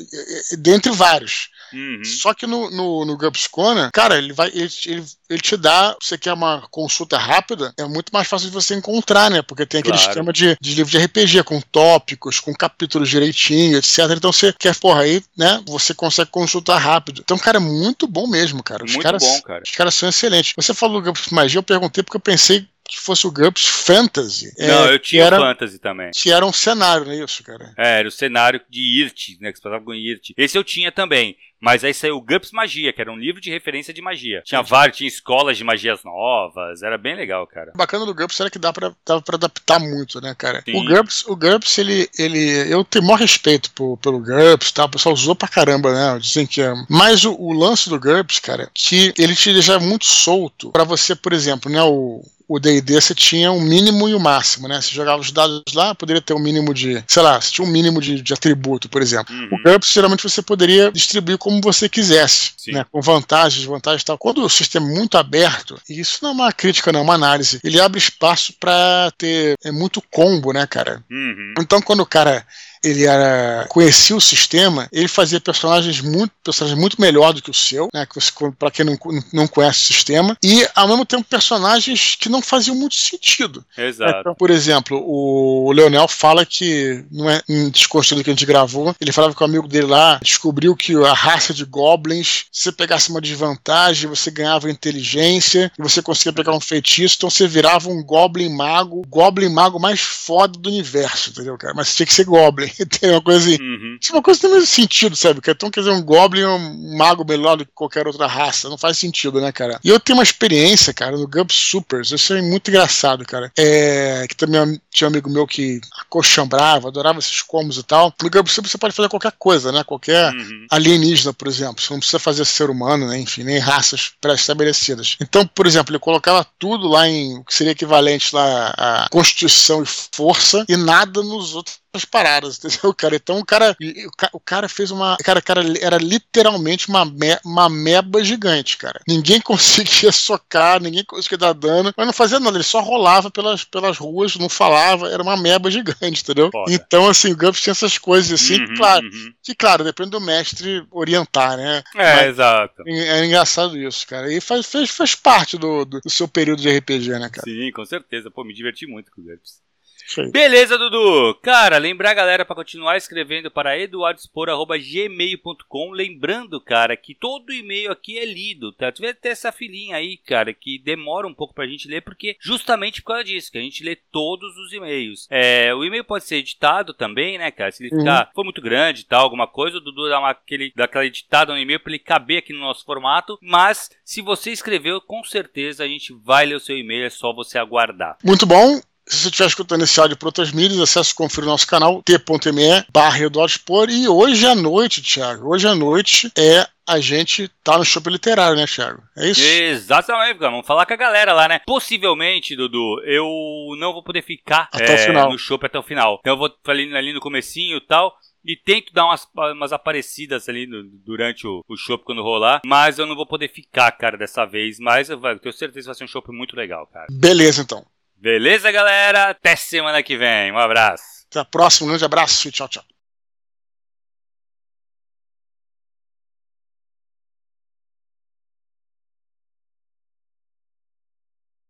dentre vários. Uhum. Só que no, no, no Gubscona, cara, ele vai. Ele, ele, ele, te dá. Você quer uma consulta rápida, é muito mais fácil de você encontrar, né? Porque tem aquele claro. esquema de, de livro de RPG, com tópicos, com capítulos direitinho, etc. Então você quer, porra, aí, né? Você consegue consultar rápido. Então, cara, é muito bom mesmo, cara. Os muito caras, bom, cara. Os caras são excelentes. Você falou do Magia, eu perguntei porque eu pensei que fosse o GURPS Fantasy. É, não, é, eu tinha era, Fantasy também. Que era um cenário, não é isso, cara? É, era o cenário de IRT, né? Que você passava com IRT. Esse eu tinha também. Mas aí saiu o GUPS Magia, que era um livro de referência de magia. Tinha vários, tinha escolas de magias novas, era bem legal, cara. O bacana do GUPS era que dá pra, dava pra adaptar muito, né, cara? Sim. O GUPS, o GUPS, ele, ele. Eu tenho maior respeito por, pelo GUPS e tal. O pessoal usou pra caramba, né? Dizem que é. Mas o, o lance do GUPS, cara, que ele te deixa muito solto para você, por exemplo, né? O, o D&D você tinha um mínimo e o um máximo, né? Você jogava os dados lá, poderia ter um mínimo de, sei lá, você tinha um mínimo de, de atributo, por exemplo. Uhum. O GURPS, geralmente você poderia distribuir como você quisesse, Sim. né? Com vantagens, desvantagens e tal. Quando o sistema é muito aberto, e isso não é uma crítica, não, é uma análise, ele abre espaço para ter é muito combo, né, cara? Uhum. Então, quando o cara ele era conhecia o sistema, ele fazia personagens muito personagens muito melhor do que o seu, né? Para quem não, não conhece o sistema, e ao mesmo tempo personagens que não faziam muito sentido. Exato. Então, por exemplo, o Leonel fala que não é um desconstruído que a gente gravou, ele falava que o amigo dele lá descobriu que a raça de goblins, se você pegasse uma desvantagem, você ganhava inteligência e você conseguia pegar um feitiço, então você virava um goblin mago, goblin mago mais foda do universo, entendeu, cara? Mas tinha que ser goblin. tem uma coisa assim. Uhum. É uma coisa tem mesmo sentido, sabe? Que então quer dizer, um Goblin é um mago melhor do que qualquer outra raça. Não faz sentido, né, cara? E eu tenho uma experiência, cara, no Gump Supers. Isso é muito engraçado, cara. É. Que também tinha um amigo meu que acochambrava, adorava esses combos e tal. No Gump Supers você pode fazer qualquer coisa, né? Qualquer uhum. alienígena, por exemplo. Você não precisa fazer ser humano, né? Enfim, nem raças pré-estabelecidas. Então, por exemplo, ele colocava tudo lá em o que seria equivalente lá a Constituição e Força e nada nos outros as paradas, entendeu, cara? Então o cara, o cara fez uma. Cara, cara era literalmente uma, me, uma meba gigante, cara. Ninguém conseguia socar, ninguém conseguia dar dano, mas não fazia nada, ele só rolava pelas, pelas ruas, não falava, era uma meba gigante, entendeu? Foda. Então, assim, o Gumps tinha essas coisas assim, uhum, claro. Uhum. Que, claro, depende do mestre orientar, né? É, mas, exato. É, é engraçado isso, cara. E faz, fez, faz parte do, do, do seu período de RPG, né, cara? Sim, com certeza. Pô, me diverti muito com o Gumps. Beleza, Dudu. Cara, lembrar a galera para continuar escrevendo para eduardespor.gmail.com. Lembrando, cara, que todo e-mail aqui é lido, tá? Tu vai ter essa filinha aí, cara, que demora um pouco pra gente ler, porque justamente por causa disso, que a gente lê todos os e-mails. É, o e-mail pode ser editado também, né, cara? Se ele ficar, uhum. for muito grande e tal, alguma coisa, o Dudu dá, uma, aquele, dá aquela editada no e-mail pra ele caber aqui no nosso formato. Mas, se você escreveu, com certeza a gente vai ler o seu e-mail, é só você aguardar. Muito bom. Se você estiver escutando esse áudio por outras mídias, acesse e confira o nosso canal, t.me barra E hoje à noite, Thiago, hoje à noite é a gente tá no shopping literário, né, Thiago? É isso? Exatamente, cara. Vamos falar com a galera lá, né? Possivelmente, Dudu, eu não vou poder ficar é, no shopping até o final. Então eu vou ali, ali no comecinho e tal e tento dar umas, umas aparecidas ali no, durante o, o show quando rolar, mas eu não vou poder ficar, cara, dessa vez. Mas eu, eu tenho certeza que vai ser um show muito legal, cara. Beleza, então. Beleza, galera? Até semana que vem. Um abraço. Até a próxima. Um grande abraço. Tchau, tchau.